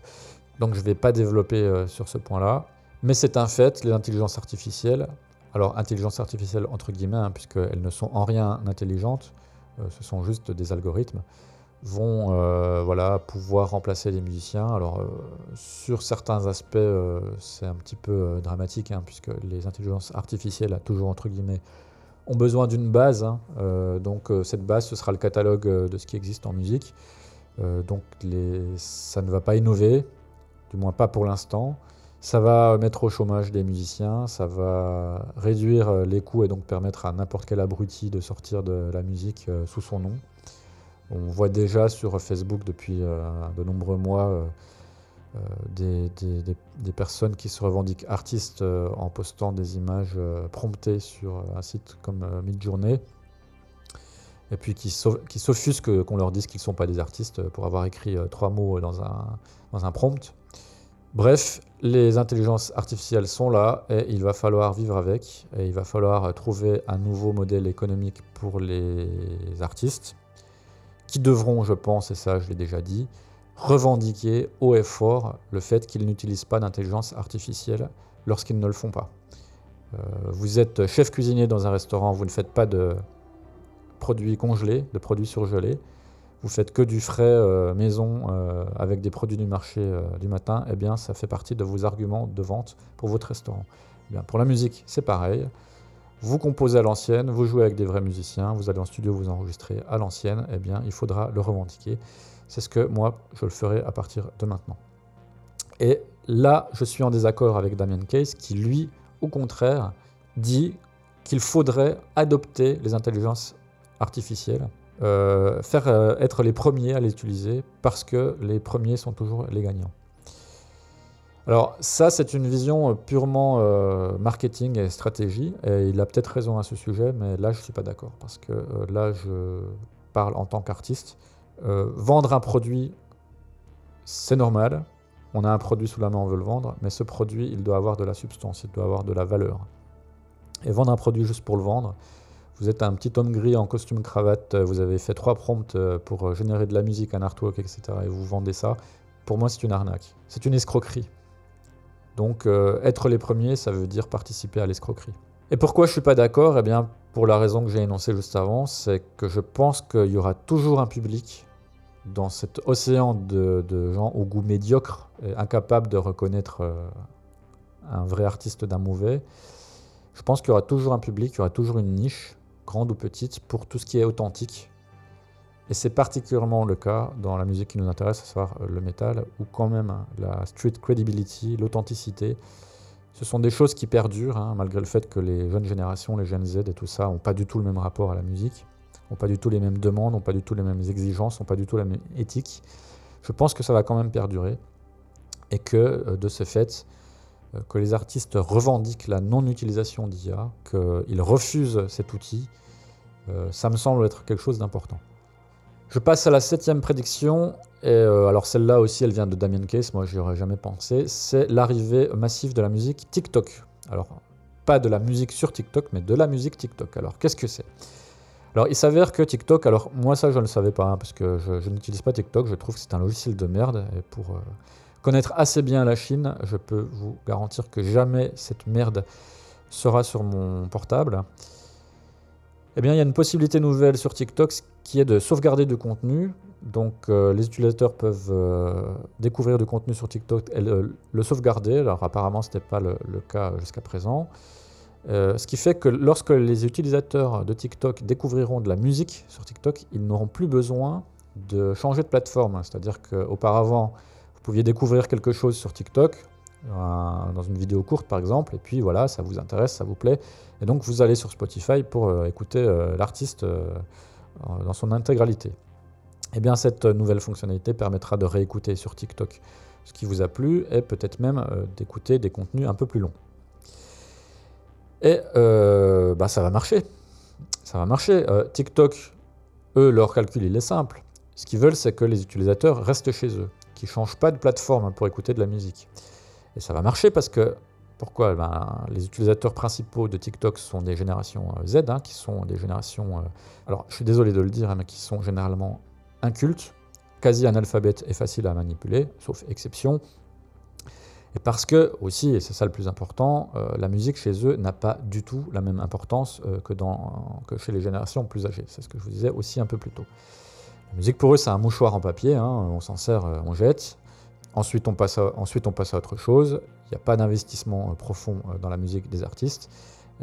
donc je ne vais pas développer sur ce point-là. Mais c'est un fait, les intelligences artificielles, alors intelligence artificielle entre guillemets, hein, puisqu'elles ne sont en rien intelligentes, ce sont juste des algorithmes, vont euh, voilà, pouvoir remplacer les musiciens. Alors, euh, sur certains aspects, euh, c'est un petit peu dramatique, hein, puisque les intelligences artificielles, toujours entre guillemets, ont besoin d'une base. Hein. donc, cette base, ce sera le catalogue de ce qui existe en musique. donc, ça ne va pas innover, du moins pas pour l'instant. Ça va mettre au chômage des musiciens, ça va réduire les coûts et donc permettre à n'importe quel abruti de sortir de la musique sous son nom. On voit déjà sur Facebook depuis euh, de nombreux mois euh, euh, des, personnes qui se revendiquent artistes en postant des images promptées sur un site comme Midjourney. Et puis qui, s'offusquent qu'on leur dise qu'ils ne sont pas des artistes pour avoir écrit trois mots dans un, dans un prompt. Bref, les intelligences artificielles sont là et il va falloir vivre avec. Et il va falloir trouver un nouveau modèle économique pour les artistes qui devront, je pense, et ça je l'ai déjà dit, revendiquer haut et fort le fait qu'ils n'utilisent pas d'intelligence artificielle lorsqu'ils ne le font pas. Euh, vous êtes chef cuisinier dans un restaurant, vous ne faites pas de produits congelés, de produits surgelés, vous faites que du frais euh, maison euh, avec des produits du marché du matin, eh bien ça fait partie de vos arguments de vente pour votre restaurant. Eh bien, pour la musique, c'est pareil. Vous composez à l'ancienne, vous jouez avec des vrais musiciens, vous allez en studio vous enregistrer à l'ancienne, eh bien il faudra le revendiquer. C'est ce que moi je le ferai à partir de maintenant. Et là, je suis en désaccord avec Damien Case qui lui, au contraire, dit qu'il faudrait adopter les intelligences artificielles, euh, faire euh, être les premiers à les utiliser parce que les premiers sont toujours les gagnants. Alors ça, c'est une vision euh, purement euh, marketing et stratégie, et il a peut-être raison à ce sujet, mais là, je ne suis pas d'accord, parce que euh, là, je parle en tant qu'artiste. vendre un produit, c'est normal. On a un produit sous la main, on veut le vendre, mais ce produit, il doit avoir de la substance, il doit avoir de la valeur. Et vendre un produit juste pour le vendre, vous êtes un petit homme gris en costume cravate, vous avez fait trois prompts pour générer de la musique, un artwork, etc., et vous vendez ça, pour moi, c'est une arnaque. C'est une escroquerie. Donc euh, être les premiers, ça veut dire participer à l'escroquerie. Et pourquoi je suis pas d'accord? Eh bien, pour la raison que j'ai énoncée juste avant, c'est que je pense qu'il y aura toujours un public dans cet océan de, gens au goût médiocre, et incapables de reconnaître euh, un vrai artiste d'un mauvais. Je pense qu'il y aura toujours un public, il y aura toujours une niche, grande ou petite, pour tout ce qui est authentique, et c'est particulièrement le cas dans la musique qui nous intéresse, à savoir euh, le métal, où quand même la street credibility, l'authenticité, ce sont des choses qui perdurent, hein, malgré le fait que les jeunes générations, les jeunes Z et tout ça, n'ont pas du tout le même rapport à la musique, n'ont pas du tout les mêmes demandes, n'ont pas du tout les mêmes exigences, n'ont pas du tout la même éthique. Je pense que ça va quand même perdurer, et que euh, de ce fait, euh, que les artistes revendiquent la non-utilisation d'IA, qu'ils refusent cet outil, ça me semble être quelque chose d'important. Je passe à la septième prédiction. Et euh, alors celle-là aussi, elle vient de Damien Case, moi j'y aurais jamais pensé. C'est l'arrivée massive de la musique TikTok. Alors pas de la musique sur TikTok, mais de la musique TikTok. Alors qu'est-ce que c'est? Alors il s'avère que TikTok, alors moi ça je ne le savais pas, hein, parce que je, n'utilise pas TikTok, je trouve que c'est un logiciel de merde. Et pour euh, connaître assez bien la Chine, je peux vous garantir que jamais cette merde sera sur mon portable. Eh bien, il y a une possibilité nouvelle sur TikTok qui est de sauvegarder du contenu. Donc, euh, les utilisateurs peuvent euh, découvrir du contenu sur TikTok et le, sauvegarder. Alors, apparemment, ce n'était pas le, cas jusqu'à présent. Euh, ce qui fait que lorsque les utilisateurs de TikTok découvriront de la musique sur TikTok, ils n'auront plus besoin de changer de plateforme. C'est-à-dire qu'auparavant, vous Vous pouviez découvrir quelque chose sur TikTok, dans une vidéo courte par exemple, et puis voilà, ça vous intéresse, ça vous plaît, et donc vous allez sur Spotify pour euh, écouter euh, l'artiste euh, dans son intégralité. Eh bien cette nouvelle fonctionnalité permettra de réécouter sur TikTok ce qui vous a plu et peut-être même d'écouter des contenus un peu plus longs. Et bah, ça va marcher. Ça va marcher. TikTok, eux, leur calcul, il est simple. Ce qu'ils veulent, c'est que les utilisateurs restent chez eux, qu'ils ne changent pas de plateforme pour écouter de la musique. Et ça va marcher parce que, pourquoi? Ben, Les utilisateurs principaux de TikTok sont des générations euh, Z, hein, qui sont des générations, euh, alors je suis désolé de le dire, hein, mais qui sont généralement incultes, quasi analphabètes et faciles à manipuler, sauf exception. Et parce que, aussi, et c'est ça le plus important, euh, la musique chez eux n'a pas du tout la même importance que chez les générations plus âgées. C'est ce que je vous disais aussi un peu plus tôt. La musique pour eux, c'est un mouchoir en papier, hein, on s'en sert, on jette. Ensuite on, passe à, autre chose. Il n'y a pas d'investissement euh, profond euh, dans la musique des artistes.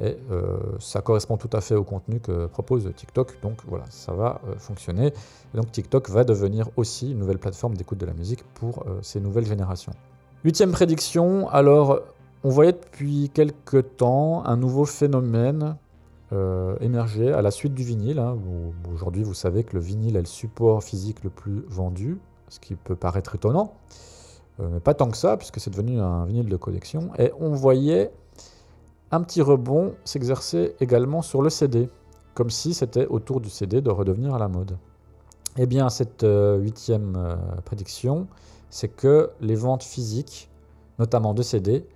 Et euh, ça correspond tout à fait au contenu que propose TikTok. Donc voilà, ça va fonctionner. Et donc TikTok va devenir aussi une nouvelle plateforme d'écoute de la musique pour ces nouvelles générations. Huitième prédiction, alors on voyait depuis quelques temps un nouveau phénomène émerger à la suite du vinyle. Hein. Aujourd'hui, vous savez que le vinyle est le support physique le plus vendu, ce qui peut paraître étonnant. Euh, mais pas tant que ça, puisque c'est devenu un vinyle de collection. Et on voyait un petit rebond s'exercer également sur le CD, comme si c'était autour du CD de redevenir à la mode. Eh bien, cette euh, huitième euh, prédiction, c'est que les ventes physiques, notamment de CD,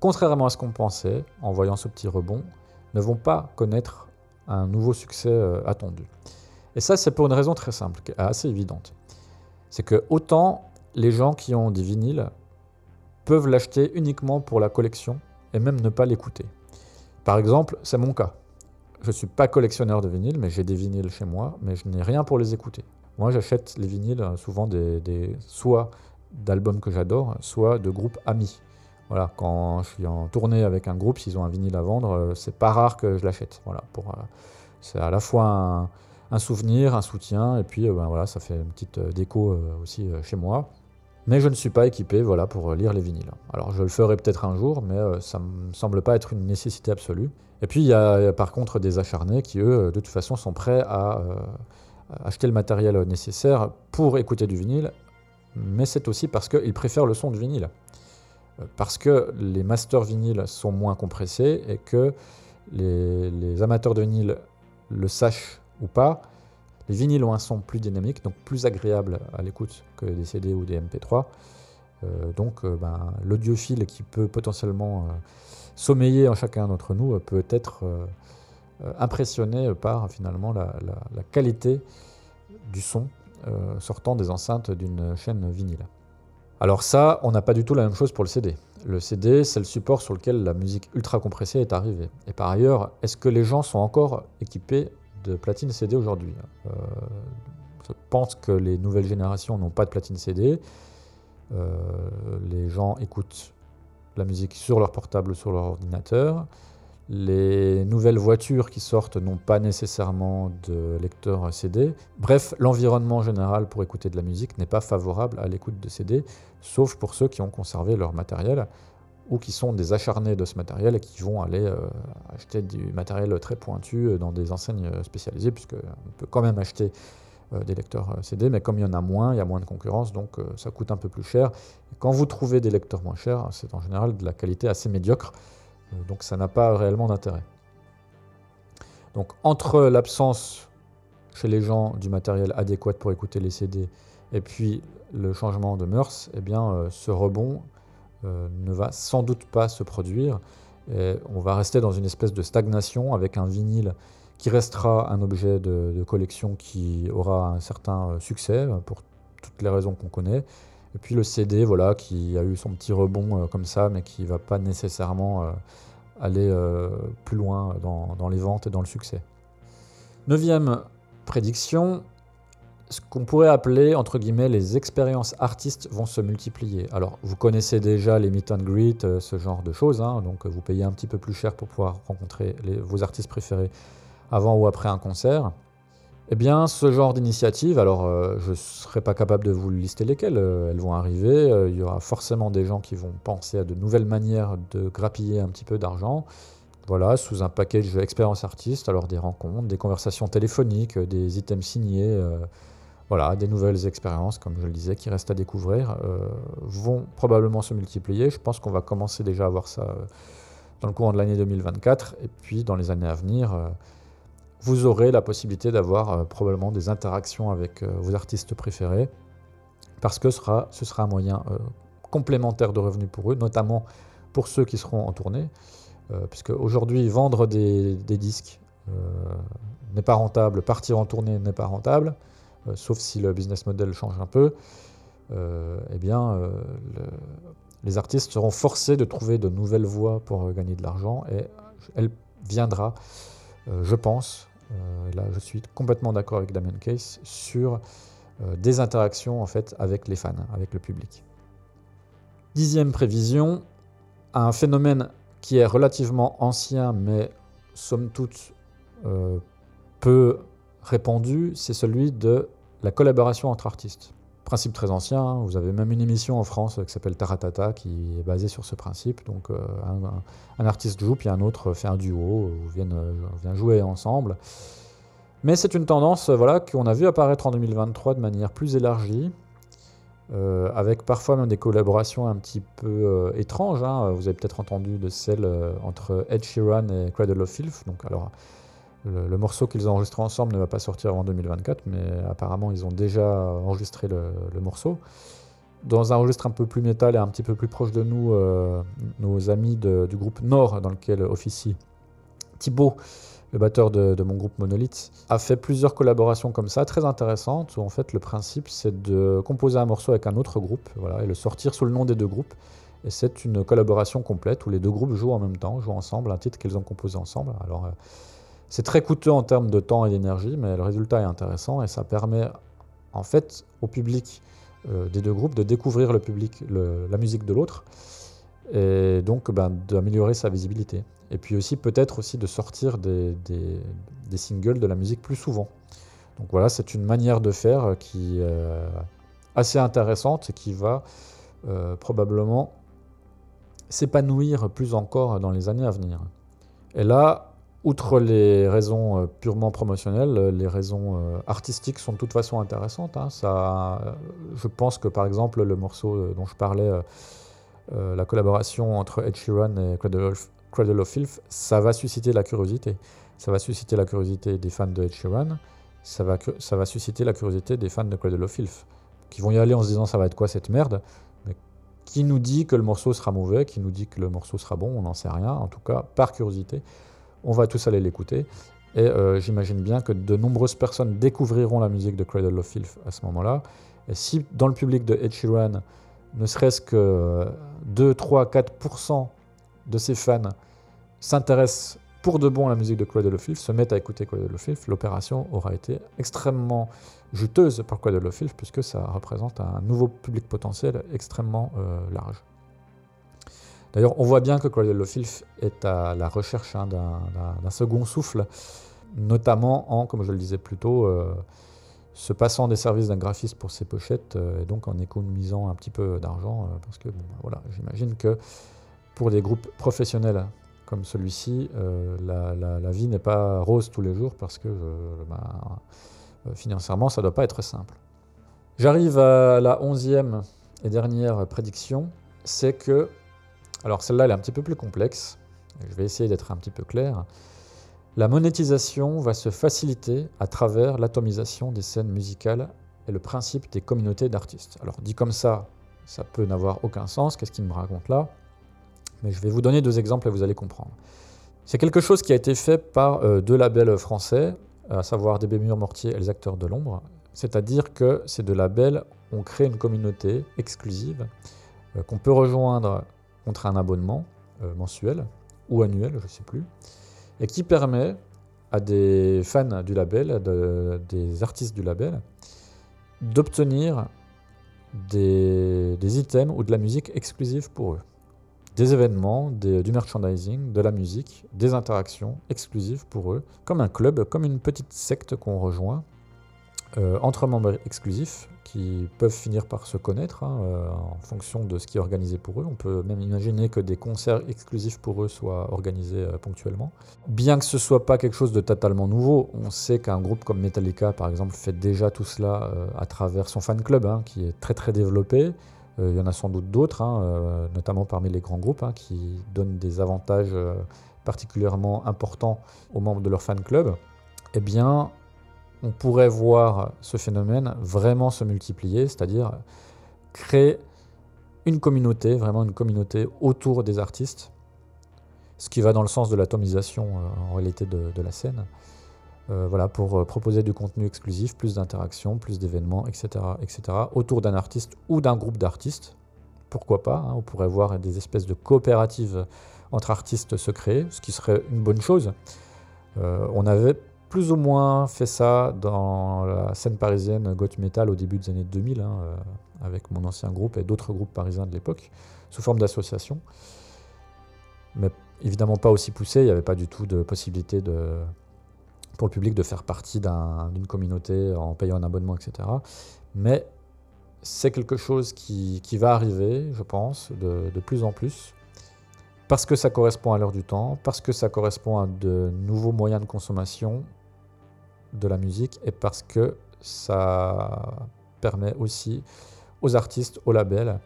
contrairement à ce qu'on pensait en voyant ce petit rebond, ne vont pas connaître un nouveau succès attendu. Et ça, c'est pour une raison très simple, assez évidente. C'est que autant les gens qui ont des vinyles peuvent l'acheter uniquement pour la collection et même ne pas l'écouter. Par exemple, c'est mon cas. Je ne suis pas collectionneur de vinyles, mais j'ai des vinyles chez moi, mais je n'ai rien pour les écouter. Moi, j'achète les vinyles euh, souvent des, soit d'albums que j'adore, soit de groupes amis. Voilà, quand je suis en tournée avec un groupe, s'ils ont un vinyle à vendre, euh, c'est pas rare que je l'achète. Voilà, pour, euh, c'est à la fois un, souvenir, un soutien, et puis ben voilà, ça fait une petite déco aussi chez moi. Mais je ne suis pas équipé voilà, pour lire les vinyles. Alors je le ferai peut-être un jour, mais euh, ça ne me semble pas être une nécessité absolue. Et puis il y a par contre des acharnés qui, eux, de toute façon, sont prêts à euh, acheter le matériel nécessaire pour écouter du vinyle, mais c'est aussi parce qu'ils préfèrent le son du vinyle. Euh, parce que les masters vinyles sont moins compressés et que les amateurs de vinyle le sachent ou pas, les vinyles ont un son plus dynamique, donc plus agréable à l'écoute que des CD ou des MP3. Euh, donc euh, ben, l'audiophile qui peut potentiellement euh, sommeiller en chacun d'entre nous peut être impressionné par finalement la, qualité du son sortant des enceintes d'une chaîne vinyle. Alors ça, on n'a pas du tout la même chose pour le CD. Le CD, c'est le support sur lequel la musique ultra compressée est arrivée. Et par ailleurs, est-ce que les gens sont encore équipés de platine CD aujourd'hui. Euh, je pense que les nouvelles générations n'ont pas de platine CD. Euh, les gens écoutent la musique sur leur portable, sur leur ordinateur. Les nouvelles voitures qui sortent n'ont pas nécessairement de lecteur CD. Bref, l'environnement général pour écouter de la musique n'est pas favorable à l'écoute de CD, sauf pour ceux qui ont conservé leur matériel ou qui sont des acharnés de ce matériel et qui vont aller euh, acheter du matériel très pointu euh, dans des enseignes euh, spécialisées, puisqu'on peut quand même acheter des lecteurs CD, mais comme il y en a moins, il y a moins de concurrence, donc ça coûte un peu plus cher. quand vous trouvez des lecteurs moins chers, c'est en général de la qualité assez médiocre, donc ça n'a pas réellement d'intérêt. Donc entre l'absence chez les gens du matériel adéquat pour écouter les CD et puis le changement de mœurs, eh bien ce rebond ne va sans doute pas se produire. on va rester dans une espèce de stagnation avec un vinyle qui restera un objet de, collection qui aura un certain euh, succès euh, pour toutes les raisons qu'on connaît. Et puis le CD, voilà, qui a eu son petit rebond comme ça, mais qui va pas nécessairement aller plus loin dans les ventes et dans le succès. Neuvième prédiction, ce qu'on pourrait appeler, entre guillemets, les expériences artistes vont se multiplier. Alors, vous connaissez déjà les meet and greet, euh, ce genre de choses, hein, donc vous payez un petit peu plus cher pour pouvoir rencontrer vos artistes préférés avant ou après un concert. Eh bien, ce genre d'initiative, alors euh, je ne serai pas capable de vous lister lesquelles, euh, elles vont arriver. Euh, il y aura forcément des gens qui vont penser à de nouvelles manières de grappiller un petit peu d'argent. Voilà, sous un package expérience artiste, alors des rencontres, des conversations téléphoniques, des items signés, voilà, des nouvelles expériences, comme je le disais, qui restent à découvrir, vont probablement se multiplier. Je pense qu'on va commencer déjà à voir ça dans le courant de l'année 2024, et puis dans les années à venir vous aurez la possibilité d'avoir euh, probablement des interactions avec euh, vos artistes préférés, parce que ce sera, un moyen euh, complémentaire de revenus pour eux, notamment pour ceux qui seront en tournée, puisque aujourd'hui, vendre des, disques n'est pas rentable, partir en tournée n'est pas rentable, sauf si le business model change un peu, eh bien, les artistes seront forcés de trouver de nouvelles voies pour gagner de l'argent, et elle viendra euh, je pense, euh, là je suis complètement d'accord avec Damien Case, sur euh, des interactions en fait avec les fans, avec le public. Dixième prévision, un phénomène qui est relativement ancien mais somme toute peu répandu, c'est celui de la collaboration entre artistes principe très ancien. Hein. Vous avez même une émission en France qui s'appelle Taratata qui est basée sur ce principe. Donc euh, un, artiste joue, puis un autre fait un duo, ou viennent, euh, vient jouer ensemble. Mais c'est une tendance voilà, qu'on a vu apparaître en 2023 de manière plus élargie, euh, avec parfois même des collaborations un petit peu étranges. Hein. Vous avez peut-être entendu de celle entre Ed Sheeran et Cradle of Filth. Donc, alors, le, morceau qu'ils ont enregistré ensemble ne va pas sortir avant 2024, mais apparemment ils ont déjà enregistré le, morceau. Dans un registre un peu plus métal et un petit peu plus proche de nous, euh, nos amis du groupe Nord, dans lequel officie Thibaut, le batteur de, mon groupe Monolith, a fait plusieurs collaborations comme ça, très intéressantes, où en fait le principe c'est de composer un morceau avec un autre groupe, voilà, et le sortir sous le nom des deux groupes. Et c'est une collaboration complète où les deux groupes jouent en même temps, jouent ensemble, un titre qu'ils ont composé ensemble. Alors, euh, c'est très coûteux en termes de temps et d'énergie, mais le résultat est intéressant et ça permet en fait au public euh, des deux groupes de découvrir le public, la musique de l'autre et donc ben, d'améliorer sa visibilité. Et puis aussi peut-être aussi de sortir des, singles de la musique plus souvent. Donc voilà, c'est une manière de faire qui est assez intéressante et qui va euh, probablement s'épanouir plus encore dans les années à venir. Et là, Outre les raisons euh, purement promotionnelles, euh, les raisons euh, artistiques sont de toute façon intéressantes. Hein. Je pense que par exemple le morceau dont je parlais, la collaboration entre Ed Sheeran et Cradle of, Filth, ça va susciter la curiosité. Ça va susciter la curiosité des fans de Ed Sheeran, ça va, ça va susciter la curiosité des fans de Cradle of Filth, qui vont y aller en se disant ça va être quoi cette merde? Qui nous dit que le morceau sera mauvais, qui nous dit que le morceau sera bon, on n'en sait rien, en tout cas par curiosité on va tous aller l'écouter. Et euh, j'imagine bien que de nombreuses personnes découvriront la musique de Cradle of Filth à ce moment-là. Et si dans le public de Ed Sheeran, ne serait-ce que 2, 3, 4% de ses fans s'intéressent pour de bon à la musique de Cradle of Filth, se mettent à écouter Cradle of Filth, l'opération aura été extrêmement juteuse pour Cradle of Filth, puisque ça représente un nouveau public potentiel extrêmement euh, large. D'ailleurs, on voit bien que Cradle of est à la recherche hein, d'un second souffle, notamment en, comme je le disais plus tôt, euh, se passant des services d'un graphiste pour ses pochettes euh, et donc en économisant un petit peu d'argent, euh, parce que bah, voilà, j'imagine que pour des groupes professionnels comme celui-ci, la, vie n'est pas rose tous les jours parce que bah, financièrement, ça ne doit pas être simple. J'arrive à la onzième et dernière prédiction, c'est que alors celle-là, elle est un petit peu plus complexe. Je vais essayer d'être un petit peu clair. La monétisation va se faciliter à travers l'atomisation des scènes musicales et le principe des communautés d'artistes. Alors dit comme ça, ça peut n'avoir aucun sens. Qu'est-ce qu'il me raconte là? Mais je vais vous donner deux exemples et vous allez comprendre. C'est quelque chose qui a été fait par euh, deux labels français, à savoir DB Mur Mortier et les acteurs de l'ombre. C'est-à-dire que ces deux labels ont créé une communauté exclusive euh, qu'on peut rejoindre contre un abonnement euh, mensuel ou annuel, je ne sais plus, et qui permet à des fans du label, des artistes du label, d'obtenir des, items ou de la musique exclusive pour eux. Des événements, du merchandising, de la musique, des interactions exclusives pour eux, comme un club, comme une petite secte qu'on rejoint euh, entre membres exclusifs qui peuvent finir par se connaître hein, euh, en fonction de ce qui est organisé pour eux. On peut même imaginer que des concerts exclusifs pour eux soient organisés euh, ponctuellement. Bien que ce soit pas quelque chose de totalement nouveau, on sait qu'un groupe comme Metallica, par exemple, fait déjà tout cela à travers son fan club, hein, qui est très très développé. il y en a sans doute d'autres, hein, notamment parmi les grands groupes, qui donnent des avantages particulièrement importants aux membres de leur fan club. Eh bien, on pourrait voir ce phénomène vraiment se multiplier, c'est-à-dire créer une communauté, vraiment une communauté autour des artistes, ce qui va dans le sens de l'atomisation euh, en réalité de, la scène, euh, voilà, pour euh, proposer du contenu exclusif, plus d'interactions, plus d'événements, etc., etc., autour d'un artiste ou d'un groupe d'artistes. Pourquoi pas hein, On pourrait voir des espèces de coopératives entre artistes se créer, ce qui serait une bonne chose. on avait plus ou moins fait ça dans la scène parisienne goth metal au début des années 2000, hein, euh, avec mon ancien groupe et d'autres groupes parisiens de l'époque, sous forme d'association. Mais évidemment pas aussi poussé, il n'y avait pas du tout de possibilité de, pour le public de faire partie d'une communauté en payant un abonnement, etc. Mais c'est quelque chose qui, va arriver, je pense, de, de plus en plus parce que ça correspond à l'heure du temps, parce que ça correspond à de nouveaux moyens de consommation de la musique et parce que ça permet aussi aux artistes, aux labels,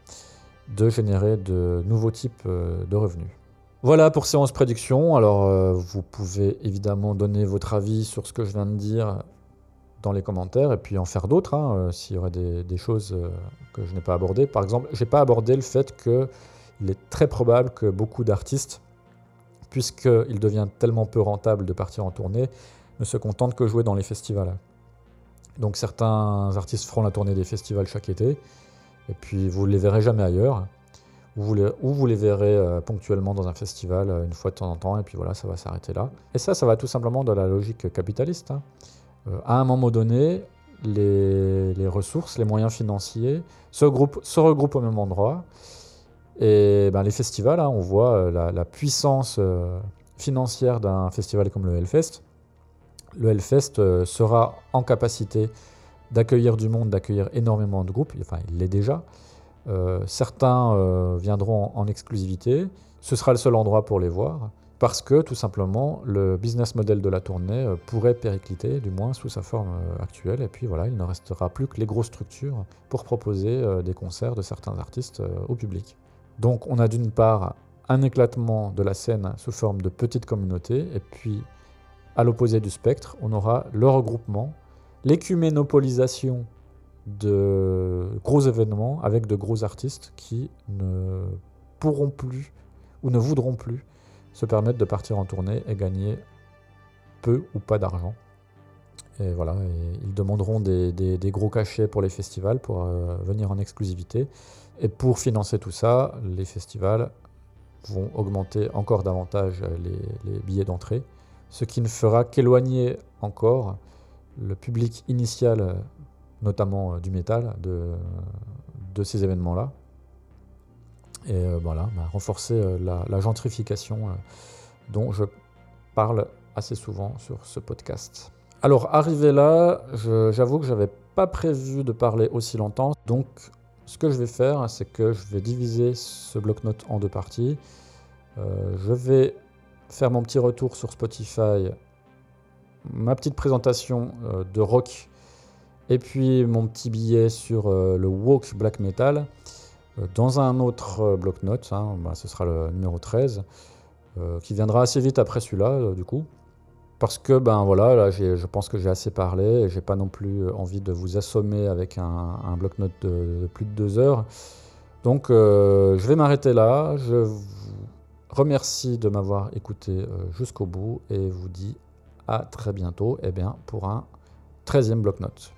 de générer de nouveaux types euh, de revenus. Voilà pour Séance Prédiction. Alors, euh, vous pouvez évidemment donner votre avis sur ce que je viens de dire dans les commentaires et puis en faire d'autres hein, euh, s'il y aurait des, choses que je n'ai pas abordées. Par exemple, je n'ai pas abordé le fait qu'il est très probable que beaucoup d'artistes, puisqu'il devient tellement peu rentable de partir en tournée, ne se contentent que jouer dans les festivals. Donc certains artistes feront la tournée des festivals chaque été, et puis vous ne les verrez jamais ailleurs, ou vous les, verrez euh, ponctuellement dans un festival euh, une fois de temps en temps, et puis voilà, ça va s'arrêter là. Et ça, ça va tout simplement de la logique capitaliste. Hein. Euh, à un moment donné, les, ressources, les moyens financiers se regroupent au même endroit, et ben, les festivals, hein, on voit la, la puissance financière d'un festival comme le Hellfest, le Hellfest euh, sera en capacité d'accueillir du monde, d'accueillir énormément de groupes, enfin il l'est déjà. Euh, certains euh, viendront en exclusivité, ce sera le seul endroit pour les voir, parce que tout simplement le business model de la tournée pourrait péricliter, du moins sous sa forme actuelle, et puis voilà, il ne restera plus que les grosses structures pour proposer des concerts de certains artistes au public. Donc on a d'une part un éclatement de la scène sous forme de petites communautés, et puis à l'opposé du spectre, on aura le regroupement, l'écuménopolisation de gros événements avec de gros artistes qui ne pourront plus ou ne voudront plus se permettre de partir en tournée et gagner peu ou pas d'argent. Et voilà, ils demanderont des, gros cachets pour les festivals pour euh, venir en exclusivité. Et pour financer tout ça, les festivals vont augmenter encore davantage les billets d'entrée ce qui ne fera qu'éloigner encore le public initial, notamment euh, du métal, de, ces événements-là. Et euh, voilà, bah, renforcer la, gentrification dont je parle assez souvent sur ce podcast. Alors, arrivé là, j'avoue que je n'avais pas prévu de parler aussi longtemps. Donc, ce que je vais faire, c'est que je vais diviser ce bloc-notes en deux parties. je vais faire mon petit retour sur Spotify, ma petite présentation euh, de rock, et puis mon petit billet sur euh, le Walk Black Metal. Euh, dans un autre bloc-notes, hein, bah, ce sera le numéro 13, qui viendra assez vite après celui-là, du coup. Parce que ben voilà, là je pense que j'ai assez parlé et j'ai pas non plus envie de vous assommer avec un, bloc-notes de, plus de deux heures. Donc je vais m'arrêter là. Je remercie de m'avoir écouté euh, jusqu'au bout et vous dis à très bientôt eh bien, pour un 13e bloc-notes.